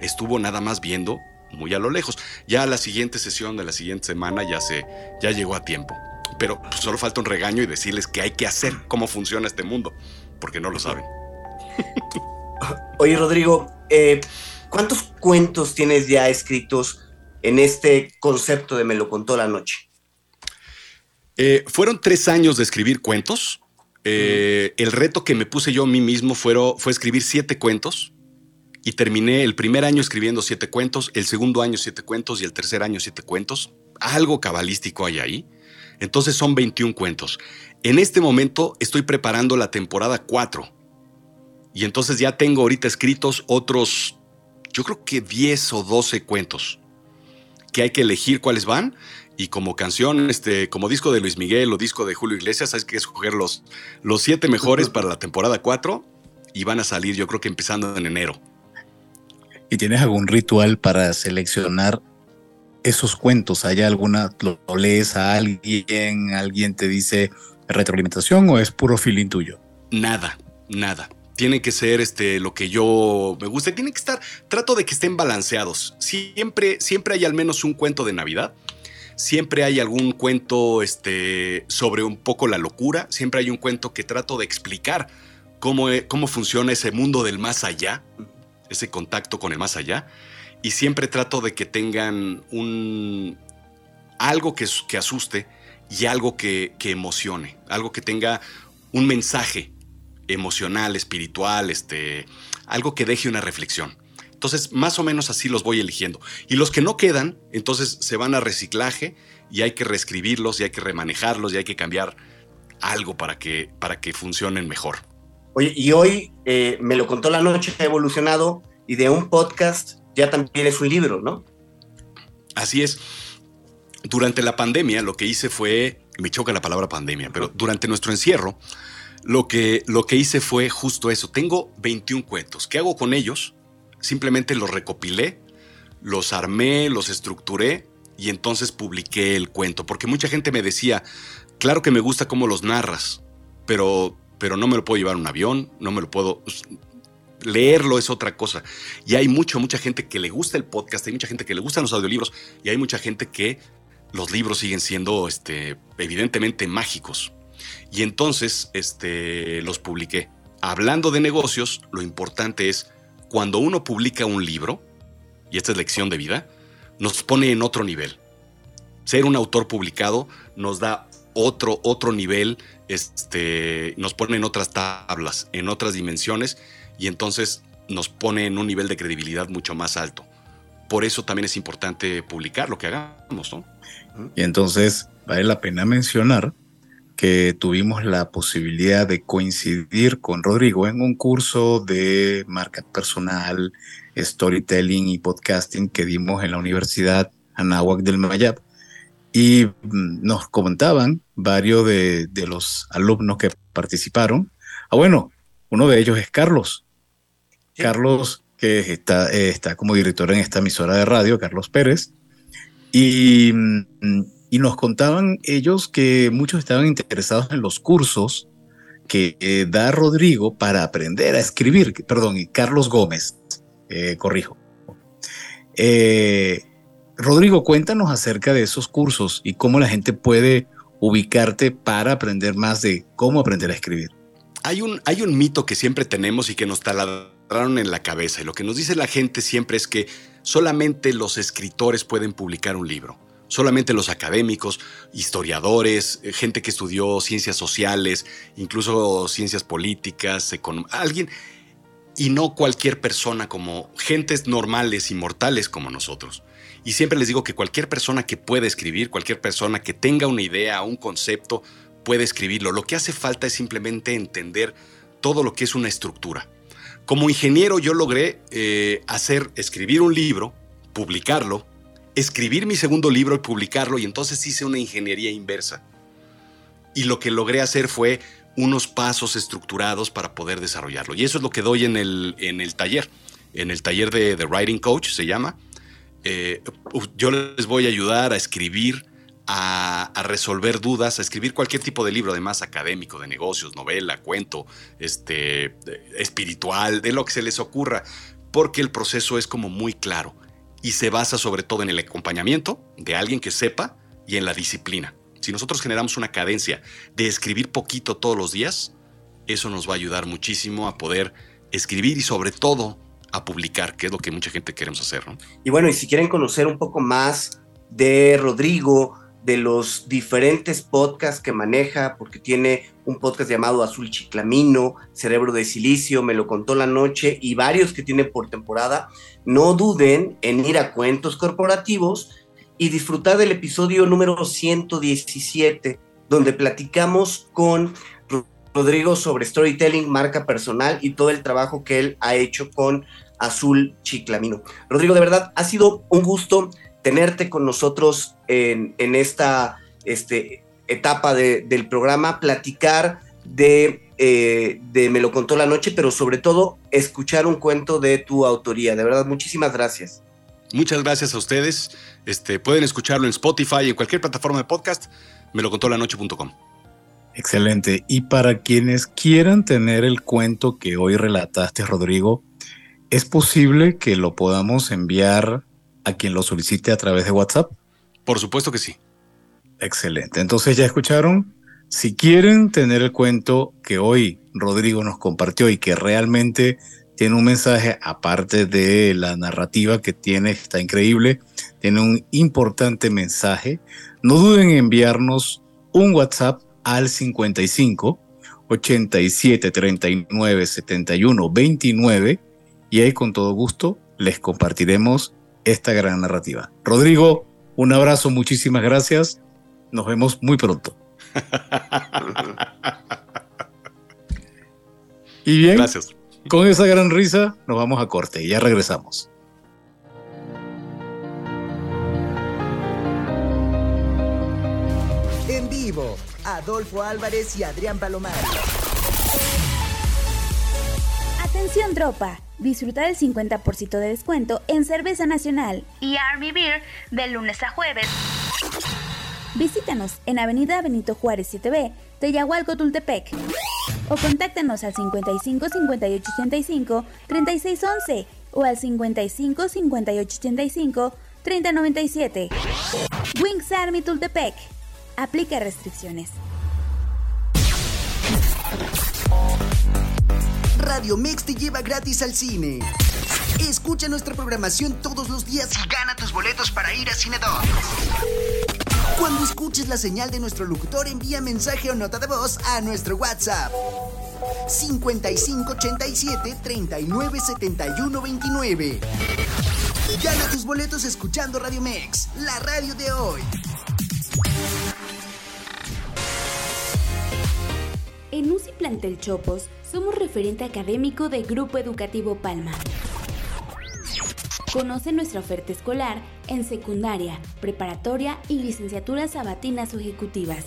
estuvo nada más viendo muy a lo lejos. Ya la siguiente sesión de la siguiente semana ya se ya llegó a tiempo. Pero pues, solo falta un regaño y decirles que hay que hacer cómo funciona este mundo, porque no lo saben. (laughs) Oye, Rodrigo, eh, ¿cuántos cuentos tienes ya escritos en este concepto de Me lo contó la noche? Eh, fueron tres años de escribir cuentos. Eh, el reto que me puse yo a mí mismo fue escribir siete cuentos y terminé el primer año escribiendo siete cuentos, el segundo año siete cuentos y el tercer año siete cuentos. Algo cabalístico hay ahí. Entonces son 21 cuentos. En este momento estoy preparando la temporada 4. Y entonces ya tengo ahorita escritos otros, yo creo que 10 o 12 cuentos. Que hay que elegir cuáles van. Y como canción, este, como disco de Luis Miguel o disco de Julio Iglesias, hay que escoger los, los siete mejores para la temporada 4. Y van a salir, yo creo que empezando en enero. ¿Y tienes algún ritual para seleccionar esos cuentos? ¿Hay alguna, lo, lees a alguien, alguien te dice retroalimentación o es puro feeling tuyo? Nada, nada. Tiene que ser este, lo que yo me gusta. Tiene que estar, trato de que estén balanceados. Siempre, siempre hay al menos un cuento de Navidad. Siempre hay algún cuento este, sobre un poco la locura. Siempre hay un cuento que trato de explicar cómo, cómo funciona ese mundo del más allá ese contacto con el más allá. Y siempre trato de que tengan un algo que, que asuste y algo que, que, emocione, algo que tenga un mensaje emocional, espiritual, este, algo que deje una reflexión. Entonces, más o menos así los voy eligiendo. Y los que no quedan, entonces se van a reciclaje y hay que reescribirlos y hay que remanejarlos y hay que cambiar algo para que, para que funcionen mejor. Oye, y hoy eh, me lo contó la noche, ha evolucionado y de un podcast ya también es un libro, ¿no? Así es. Durante la pandemia lo que hice fue, me choca la palabra pandemia, pero durante nuestro encierro, lo que, lo que hice fue justo eso. Tengo 21 cuentos. ¿Qué hago con ellos? Simplemente los recopilé, los armé, los estructuré y entonces publiqué el cuento. Porque mucha gente me decía, claro que me gusta cómo los narras, pero, pero no me lo puedo llevar en un avión, no me lo puedo leerlo es otra cosa. Y hay mucho, mucha gente que le gusta el podcast, hay mucha gente que le gustan los audiolibros y hay mucha gente que los libros siguen siendo este, evidentemente mágicos. Y entonces este, los publiqué. Hablando de negocios, lo importante es cuando uno publica un libro, y esta es lección de vida, nos pone en otro nivel. Ser un autor publicado nos da otro, otro nivel, este, nos pone en otras tablas, en otras dimensiones y entonces nos pone en un nivel de credibilidad mucho más alto. Por eso también es importante publicar lo que hagamos, ¿no? Y entonces vale la pena mencionar que tuvimos la posibilidad de coincidir con Rodrigo en un curso de marca personal, storytelling y podcasting que dimos en la Universidad Anáhuac del Mayab. Y mm, nos comentaban varios de, de los alumnos que participaron. Ah, bueno, uno de ellos es Carlos, Carlos, que está, eh, está como director en esta emisora de radio, Carlos Pérez, y, mm, y nos contaban ellos que muchos estaban interesados en los cursos que eh, da Rodrigo para aprender a escribir, perdón, y Carlos Gómez, eh, corrijo. Rodrigo, cuéntanos acerca de esos cursos y cómo la gente puede ubicarte para aprender más de cómo aprender a escribir. Hay un, hay un mito que siempre tenemos y que nos taladra en la cabeza y lo que nos dice la gente siempre es que solamente los escritores pueden publicar un libro. Solamente los académicos, historiadores, eh, gente que estudió ciencias sociales, incluso ciencias políticas, alguien, y no cualquier persona como gentes normales y mortales como nosotros. Y siempre les digo que cualquier persona que pueda escribir, cualquier persona que tenga una idea, un concepto, puede escribirlo. Lo que hace falta es simplemente entender todo lo que es una estructura. Como ingeniero yo logré eh, hacer, escribir un libro, publicarlo, escribir mi segundo libro y publicarlo y entonces hice una ingeniería inversa. Y lo que logré hacer fue unos pasos estructurados para poder desarrollarlo. Y eso es lo que doy en el, en el taller, en el taller de, The Writing Coach se llama. Eh, yo les voy a ayudar a escribir a, resolver dudas, a escribir cualquier tipo de libro, además académico, de negocios, novela, cuento, este, espiritual, de lo que se les ocurra, porque el proceso es como muy claro y se basa sobre todo en el acompañamiento de alguien que sepa y en la disciplina. Si nosotros generamos una cadencia de escribir poquito todos los días, eso nos va a ayudar muchísimo a poder escribir y sobre todo a publicar, que es lo que mucha gente queremos hacer. Y bueno, y si quieren conocer un poco más de Rodrigo, de los diferentes podcasts que maneja, porque tiene un podcast llamado Azul Chiclamino, Cerebro de Silicio, Me lo contó la noche y varios que tiene por temporada, no duden en ir a Cuentos Corporativos y disfrutar del episodio número 117, donde platicamos con Rodrigo sobre storytelling, marca personal y todo el trabajo que él ha hecho con Azul Chiclamino. Rodrigo, de verdad, ha sido un gusto tenerte con nosotros en, esta este, etapa del programa, platicar de, eh, de Me lo contó la noche, pero sobre todo escuchar un cuento de tu autoría. De verdad, muchísimas gracias. Muchas gracias a ustedes. Este, pueden escucharlo en Spotify, en cualquier plataforma de podcast, me lo contó la noche.com. Excelente. Y para quienes quieran tener el cuento que hoy relataste, Rodrigo, ¿es posible que lo podamos enviar a quien lo solicite a través de WhatsApp? Por supuesto que sí. Excelente. Entonces ya escucharon. Si quieren tener el cuento que hoy Rodrigo nos compartió y que realmente tiene un mensaje, aparte de la narrativa que tiene, está increíble, tiene un importante mensaje, no duden en enviarnos un WhatsApp al 55 87 39 71 29 y ahí con todo gusto les compartiremos esta gran narrativa. Rodrigo, un abrazo, muchísimas gracias. Nos vemos muy pronto. (laughs) y bien, Gracias. con esa gran risa nos vamos a corte y ya regresamos. En vivo, Adolfo Álvarez y Adrián Palomar. Atención tropa, disfruta del 50% de descuento en cerveza nacional y Army Beer de lunes a jueves. Visítanos en Avenida Benito Juárez 7B, Teyahualco, Tultepec. O contáctanos al 55 58 85 36 11 o al 55 58 85 30 97. Wings Army Tultepec. Aplica restricciones. Radio Mex te lleva gratis al cine. Escucha nuestra programación todos los días y gana tus boletos para ir a Cinedor. Cuando escuches la señal de nuestro locutor, envía mensaje o nota de voz a nuestro WhatsApp. 5587 3971 29. Gana tus boletos escuchando Radio Mex, la radio de hoy. En UCI Plantel Chopos somos referente académico de Grupo Educativo Palma. Conoce nuestra oferta escolar en secundaria, preparatoria y licenciaturas sabatinas o ejecutivas.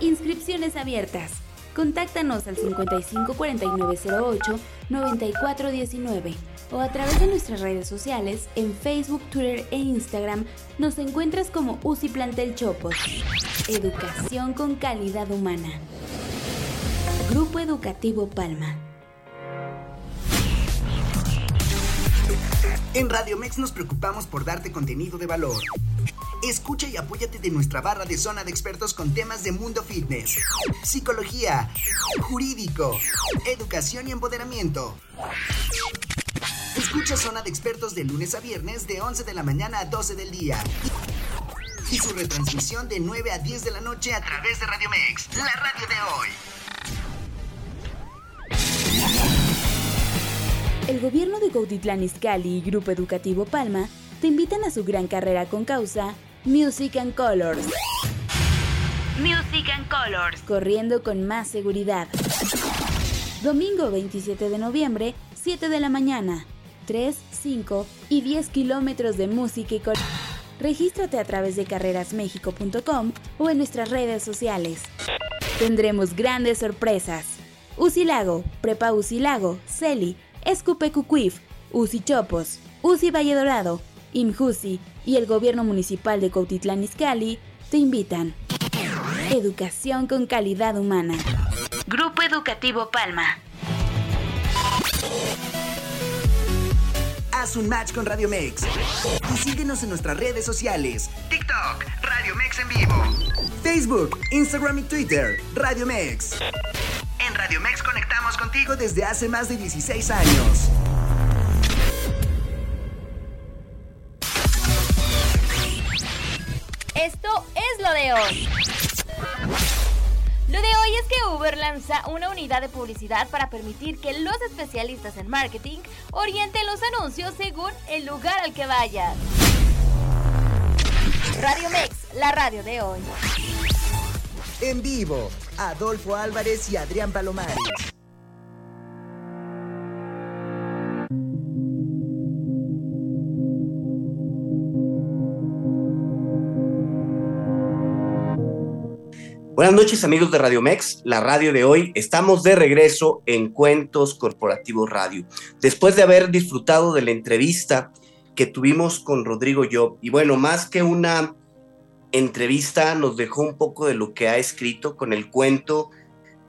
Inscripciones abiertas. Contáctanos al 554908 9419 o a través de nuestras redes sociales en Facebook, Twitter e Instagram nos encuentras como UCI Plantel Chopos. Educación con calidad humana. Grupo Educativo Palma. En Radio Mex nos preocupamos por darte contenido de valor. Escucha y apóyate de nuestra barra de zona de expertos con temas de mundo fitness, psicología, jurídico, educación y empoderamiento. Escucha Zona de Expertos de lunes a viernes de 11 de la mañana a 12 del día. Y su retransmisión de 9 a 10 de la noche a través de Radio Mex, la radio de hoy. El gobierno de Cuautitlán Izcalli y Grupo Educativo Palma te invitan a su gran carrera con causa Music and Colors. Music and Colors. Corriendo con más seguridad. Domingo 27 de noviembre, 7 de la mañana. 3, 5 y 10 kilómetros de música y color. Regístrate a través de carrerasmexico.com o en nuestras redes sociales. Tendremos grandes sorpresas. Usilago, Prepa Usilago, Celi, Escupe Cucuif, Usi Chopos, Usi Valle Dorado, Imjusi y el Gobierno Municipal de Cuautitlán Izcalli te invitan. Educación con calidad humana. Grupo Educativo Palma. Haz un match con Radio Mex. Y síguenos en nuestras redes sociales. TikTok, Radio Mex en vivo. Facebook, Instagram y Twitter, Radio Mex. En Radio Mex conectamos contigo desde hace más de 16 años. Esto es lo de hoy. Lo de hoy es que Uber lanza una unidad de publicidad para permitir que los especialistas en marketing orienten los anuncios según el lugar al que vayas. Radio Mex, la radio de hoy. En vivo, Adolfo Álvarez y Adrián Palomares. Buenas noches amigos de Radio Mex, la radio de hoy. Estamos de regreso en Cuentos Corporativos Radio. Después de haber disfrutado de la entrevista que tuvimos con Rodrigo Job, y bueno, más que una entrevista, nos dejó un poco de lo que ha escrito con el cuento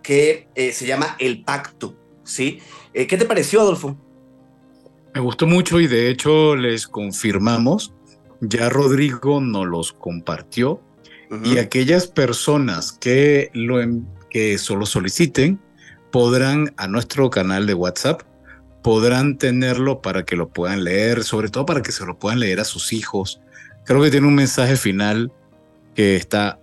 que eh, se llama El Pacto, ¿sí? Eh, ¿Qué te pareció, Adolfo? Me gustó mucho y de hecho les confirmamos, ya Rodrigo nos los compartió y aquellas personas que lo en- que solo soliciten podrán a nuestro canal de WhatsApp podrán tenerlo para que lo puedan leer, sobre todo para que se lo puedan leer a sus hijos. Creo que tiene un mensaje final que está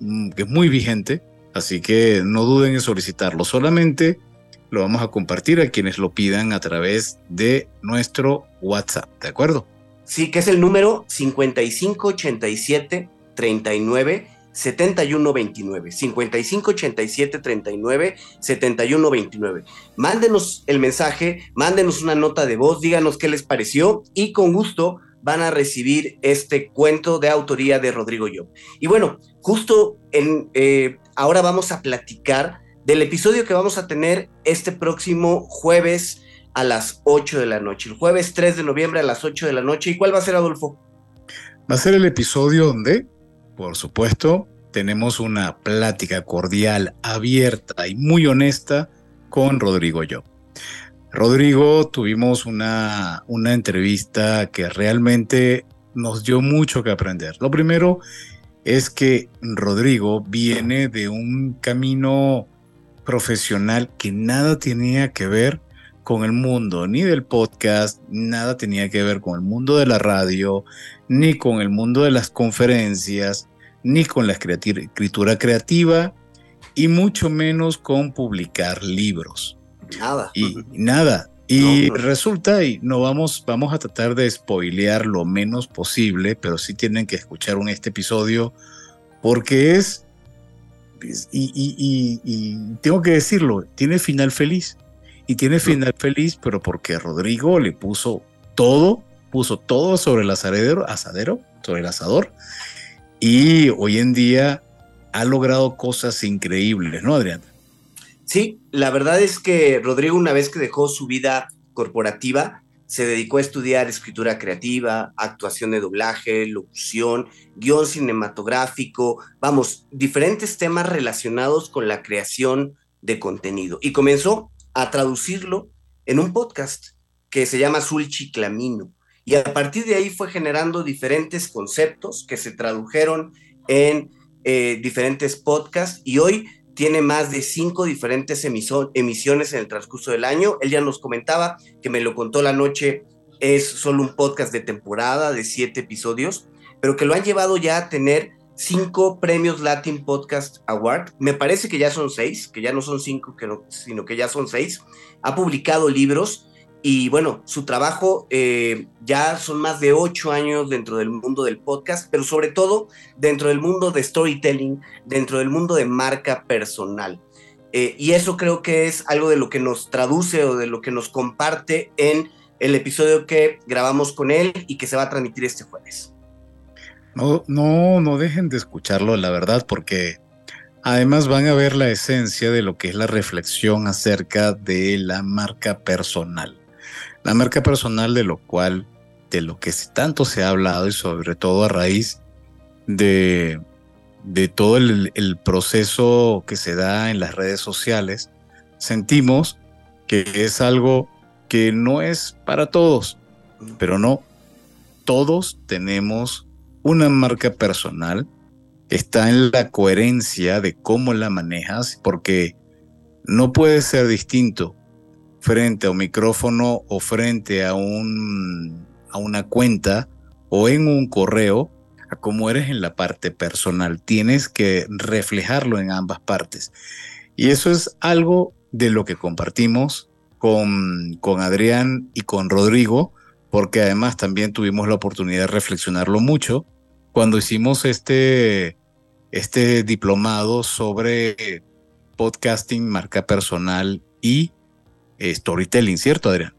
mm, que es muy vigente, así que no duden en solicitarlo. Solamente lo vamos a compartir a quienes lo pidan a través de nuestro WhatsApp, ¿de acuerdo? Sí, que es el número 5587 39 7129 55 87 39 71 29. Mándenos el mensaje, mándenos una nota de voz, díganos qué les pareció y con gusto van a recibir este cuento de autoría de Rodrigo Yo. Y bueno, justo en, eh, ahora vamos a platicar del episodio que vamos a tener este próximo jueves a las 8 de la noche. El jueves 3 de noviembre a las 8 de la noche. ¿Y cuál va a ser, Adolfo? Va a ser el episodio donde, por supuesto, tenemos una plática cordial, abierta y muy honesta con Rodrigo Yo. Rodrigo, tuvimos una, una entrevista que realmente nos dio mucho que aprender. Lo primero es que Rodrigo viene de un camino profesional que nada tenía que ver con el mundo ni del podcast, nada tenía que ver con el mundo de la radio, ni con el mundo de las conferencias, ni con la escritura creativa, y mucho menos con publicar libros. Nada. Y nada. Y resulta, y no vamos, vamos a tratar de spoilear lo menos posible, pero sí tienen que escuchar un, este episodio porque es, y, y, tengo que decirlo, tiene final feliz. Y tiene final feliz, pero porque Rodrigo le puso todo, puso todo sobre el asadero, asadero, sobre el asador. Y hoy en día ha logrado cosas increíbles, ¿no, Adrián? Sí, la verdad es que Rodrigo una vez que dejó su vida corporativa, se dedicó a estudiar escritura creativa, actuación de doblaje, locución, guion cinematográfico, vamos, diferentes temas relacionados con la creación de contenido. Y comenzó a traducirlo en un podcast que se llama Azul Chiclamino. Y a partir de ahí fue generando diferentes conceptos que se tradujeron en eh, diferentes podcasts y hoy tiene más de cinco diferentes emisiones en el transcurso del año. Él ya nos comentaba que me lo contó la noche, es solo un podcast de temporada de siete episodios, pero que lo han llevado ya a tener cinco premios Latin Podcast Award. Me parece que ya son seis, que ya no son cinco, sino que ya son seis. Ha publicado libros y bueno, su trabajo eh, ya son más de ocho años dentro del mundo del podcast, pero sobre todo dentro del mundo de storytelling, dentro del mundo de marca personal. Eh, y eso creo que es algo de lo que nos traduce o de lo que nos comparte en el episodio que grabamos con él y que se va a transmitir este jueves. No, no, no dejen de escucharlo, la verdad, porque además van a ver la esencia de lo que es la reflexión acerca de la marca personal. La marca personal de lo cual, de lo que tanto se ha hablado y sobre todo a raíz de, de todo el, proceso que se da en las redes sociales, sentimos que es algo que no es para todos, pero no, todos tenemos una marca personal, está en la coherencia de cómo la manejas, porque no puede ser distinto frente a un micrófono o frente a, un, a una cuenta o en un correo a cómo eres en la parte personal. Tienes que reflejarlo en ambas partes. Y eso es algo de lo que compartimos con, con Adrián y con Rodrigo, porque además también tuvimos la oportunidad de reflexionarlo mucho cuando hicimos este, este diplomado sobre podcasting, marca personal y eh, storytelling, ¿cierto, Adrián?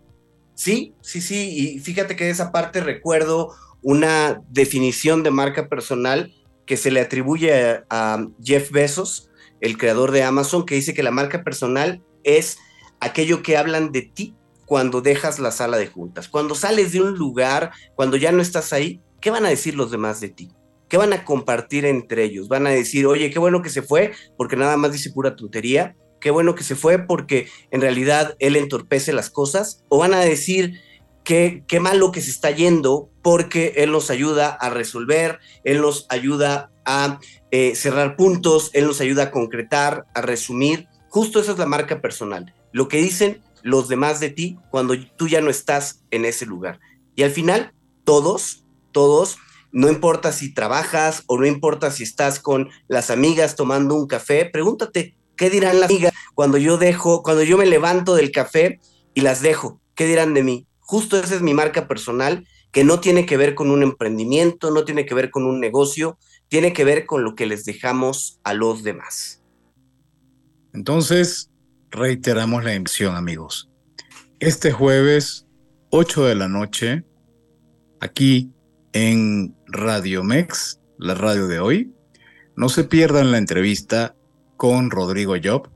Sí, sí, sí, y fíjate que de esa parte recuerdo una definición de marca personal que se le atribuye a, Jeff Bezos, el creador de Amazon, que dice que la marca personal es aquello que hablan de ti cuando dejas la sala de juntas, cuando sales de un lugar, cuando ya no estás ahí, ¿qué van a decir los demás de ti? ¿Qué van a compartir entre ellos? Van a decir, oye, qué bueno que se fue, porque nada más dice pura tontería, qué bueno que se fue porque en realidad él entorpece las cosas, o van a decir que qué malo que se está yendo porque él nos ayuda a resolver, él nos ayuda a eh, cerrar puntos, él nos ayuda a concretar, a resumir. Justo esa es la marca personal, lo que dicen los demás de ti cuando tú ya no estás en ese lugar. Y al final, todos, todos, no importa si trabajas o no importa si estás con las amigas tomando un café, pregúntate, ¿Qué dirán las amigas cuando yo dejo, cuando yo me levanto del café y las dejo? ¿Qué dirán de mí? Justo esa es mi marca personal, que no tiene que ver con un emprendimiento, no tiene que ver con un negocio, tiene que ver con lo que les dejamos a los demás. Entonces, reiteramos la emisión, amigos. Este jueves, 8 de la noche, aquí en Radio Mex, la radio de hoy, no se pierdan la entrevista con Rodrigo Job,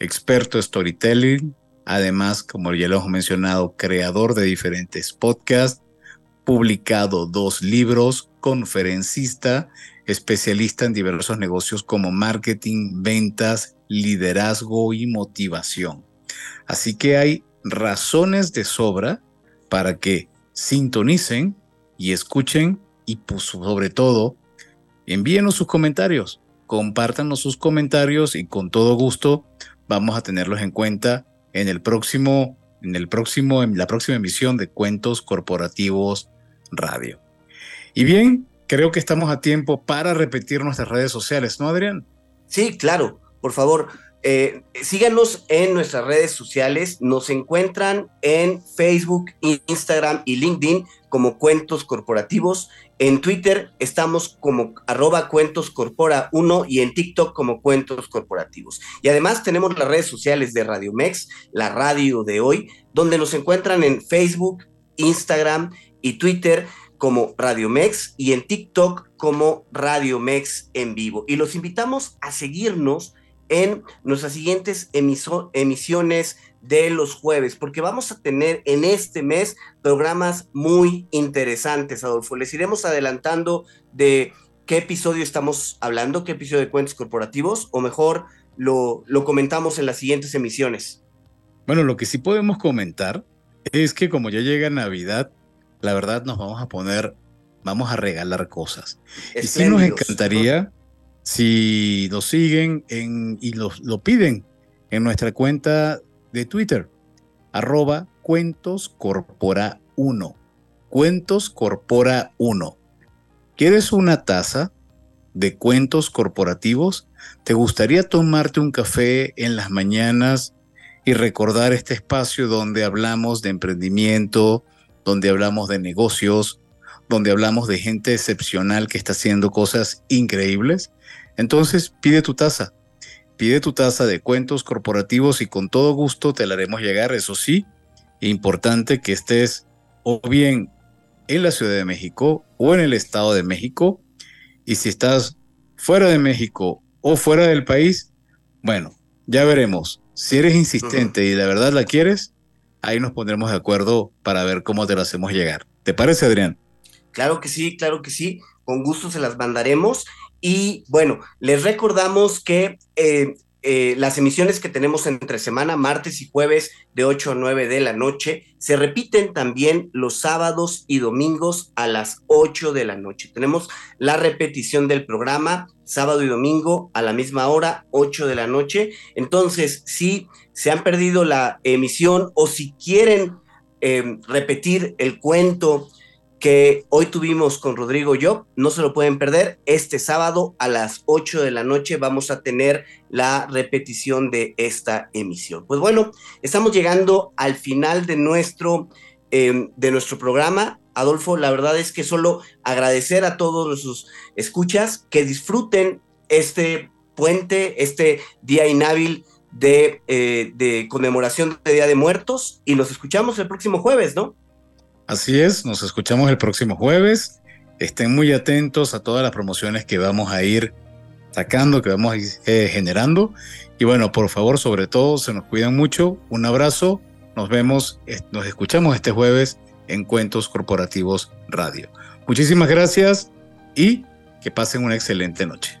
experto storytelling, además, como ya lo hemos mencionado, creador de diferentes podcasts, publicado dos libros, conferencista, especialista en diversos negocios como marketing, ventas, liderazgo y motivación. Así que hay razones de sobra para que sintonicen y escuchen y pues, sobre todo envíenos sus comentarios, compártanos sus comentarios y con todo gusto vamos a tenerlos en cuenta en el próximo, en el próximo, en la próxima emisión de Cuentos Corporativos Radio. Y bien, creo que estamos a tiempo para repetir nuestras redes sociales, ¿no, Adrián? Sí, claro, por favor. Eh, síganos en nuestras redes sociales. Nos encuentran en Facebook, Instagram y LinkedIn como Cuentos Corporativos. En Twitter estamos como arroba Cuentos Corpora 1 y en TikTok como Cuentos Corporativos. Y además tenemos las redes sociales de Radio Mex, la radio de hoy, donde nos encuentran en Facebook, Instagram y Twitter como Radio Mex y en TikTok como Radio Mex en vivo. Y los invitamos a seguirnos en nuestras siguientes emisiones de los jueves, porque vamos a tener en este mes programas muy interesantes, Adolfo. Les iremos adelantando de qué episodio estamos hablando, qué episodio de cuentos corporativos, o mejor lo, lo comentamos en las siguientes emisiones. Bueno, lo que sí podemos comentar es que como ya llega Navidad, la verdad nos vamos a poner, vamos a regalar cosas. Y sí nos encantaría si nos siguen en, y lo, lo piden en nuestra cuenta de Twitter, arroba Cuentos Corpora 1. Cuentos Corpora 1. ¿Quieres una taza de cuentos corporativos? ¿Te gustaría tomarte un café en las mañanas y recordar este espacio donde hablamos de emprendimiento, donde hablamos de negocios, donde hablamos de gente excepcional que está haciendo cosas increíbles? Entonces pide tu taza Pide tu taza de cuentos corporativos y con todo gusto te la haremos llegar. Eso sí, importante que estés o bien en la Ciudad de México o en el Estado de México. Y si estás fuera de México o fuera del país, bueno, ya veremos. Si eres insistente y de verdad la quieres, ahí nos pondremos de acuerdo para ver cómo te la hacemos llegar. ¿Te parece, Adrián? Claro que sí, claro que sí. Con gusto se las mandaremos. Y bueno, les recordamos que eh, eh, las emisiones que tenemos entre semana, martes y jueves de 8 a 9 de la noche, se repiten también los sábados y domingos a las 8 de la noche. Tenemos la repetición del programa sábado y domingo a la misma hora, 8 de la noche. Entonces, si se han perdido la emisión o si quieren eh, repetir el cuento, que hoy tuvimos con Rodrigo yo, no se lo pueden perder. Este sábado a las 8 de la noche vamos a tener la repetición de esta emisión. Pues bueno, estamos llegando al final de nuestro, em, de nuestro programa. Adolfo, la verdad es que solo agradecer a todos sus escuchas que disfruten este puente, este día inhábil de, eh, de conmemoración de Día de Muertos y nos escuchamos el próximo jueves, ¿no? Así es, nos escuchamos el próximo jueves. Estén muy atentos a todas las promociones que vamos a ir sacando, que vamos a ir eh, generando. Y bueno, por favor, sobre todo, se nos cuidan mucho. Un abrazo. Nos vemos, nos escuchamos este jueves en Cuentos Corporativos Radio. Muchísimas gracias y que pasen una excelente noche.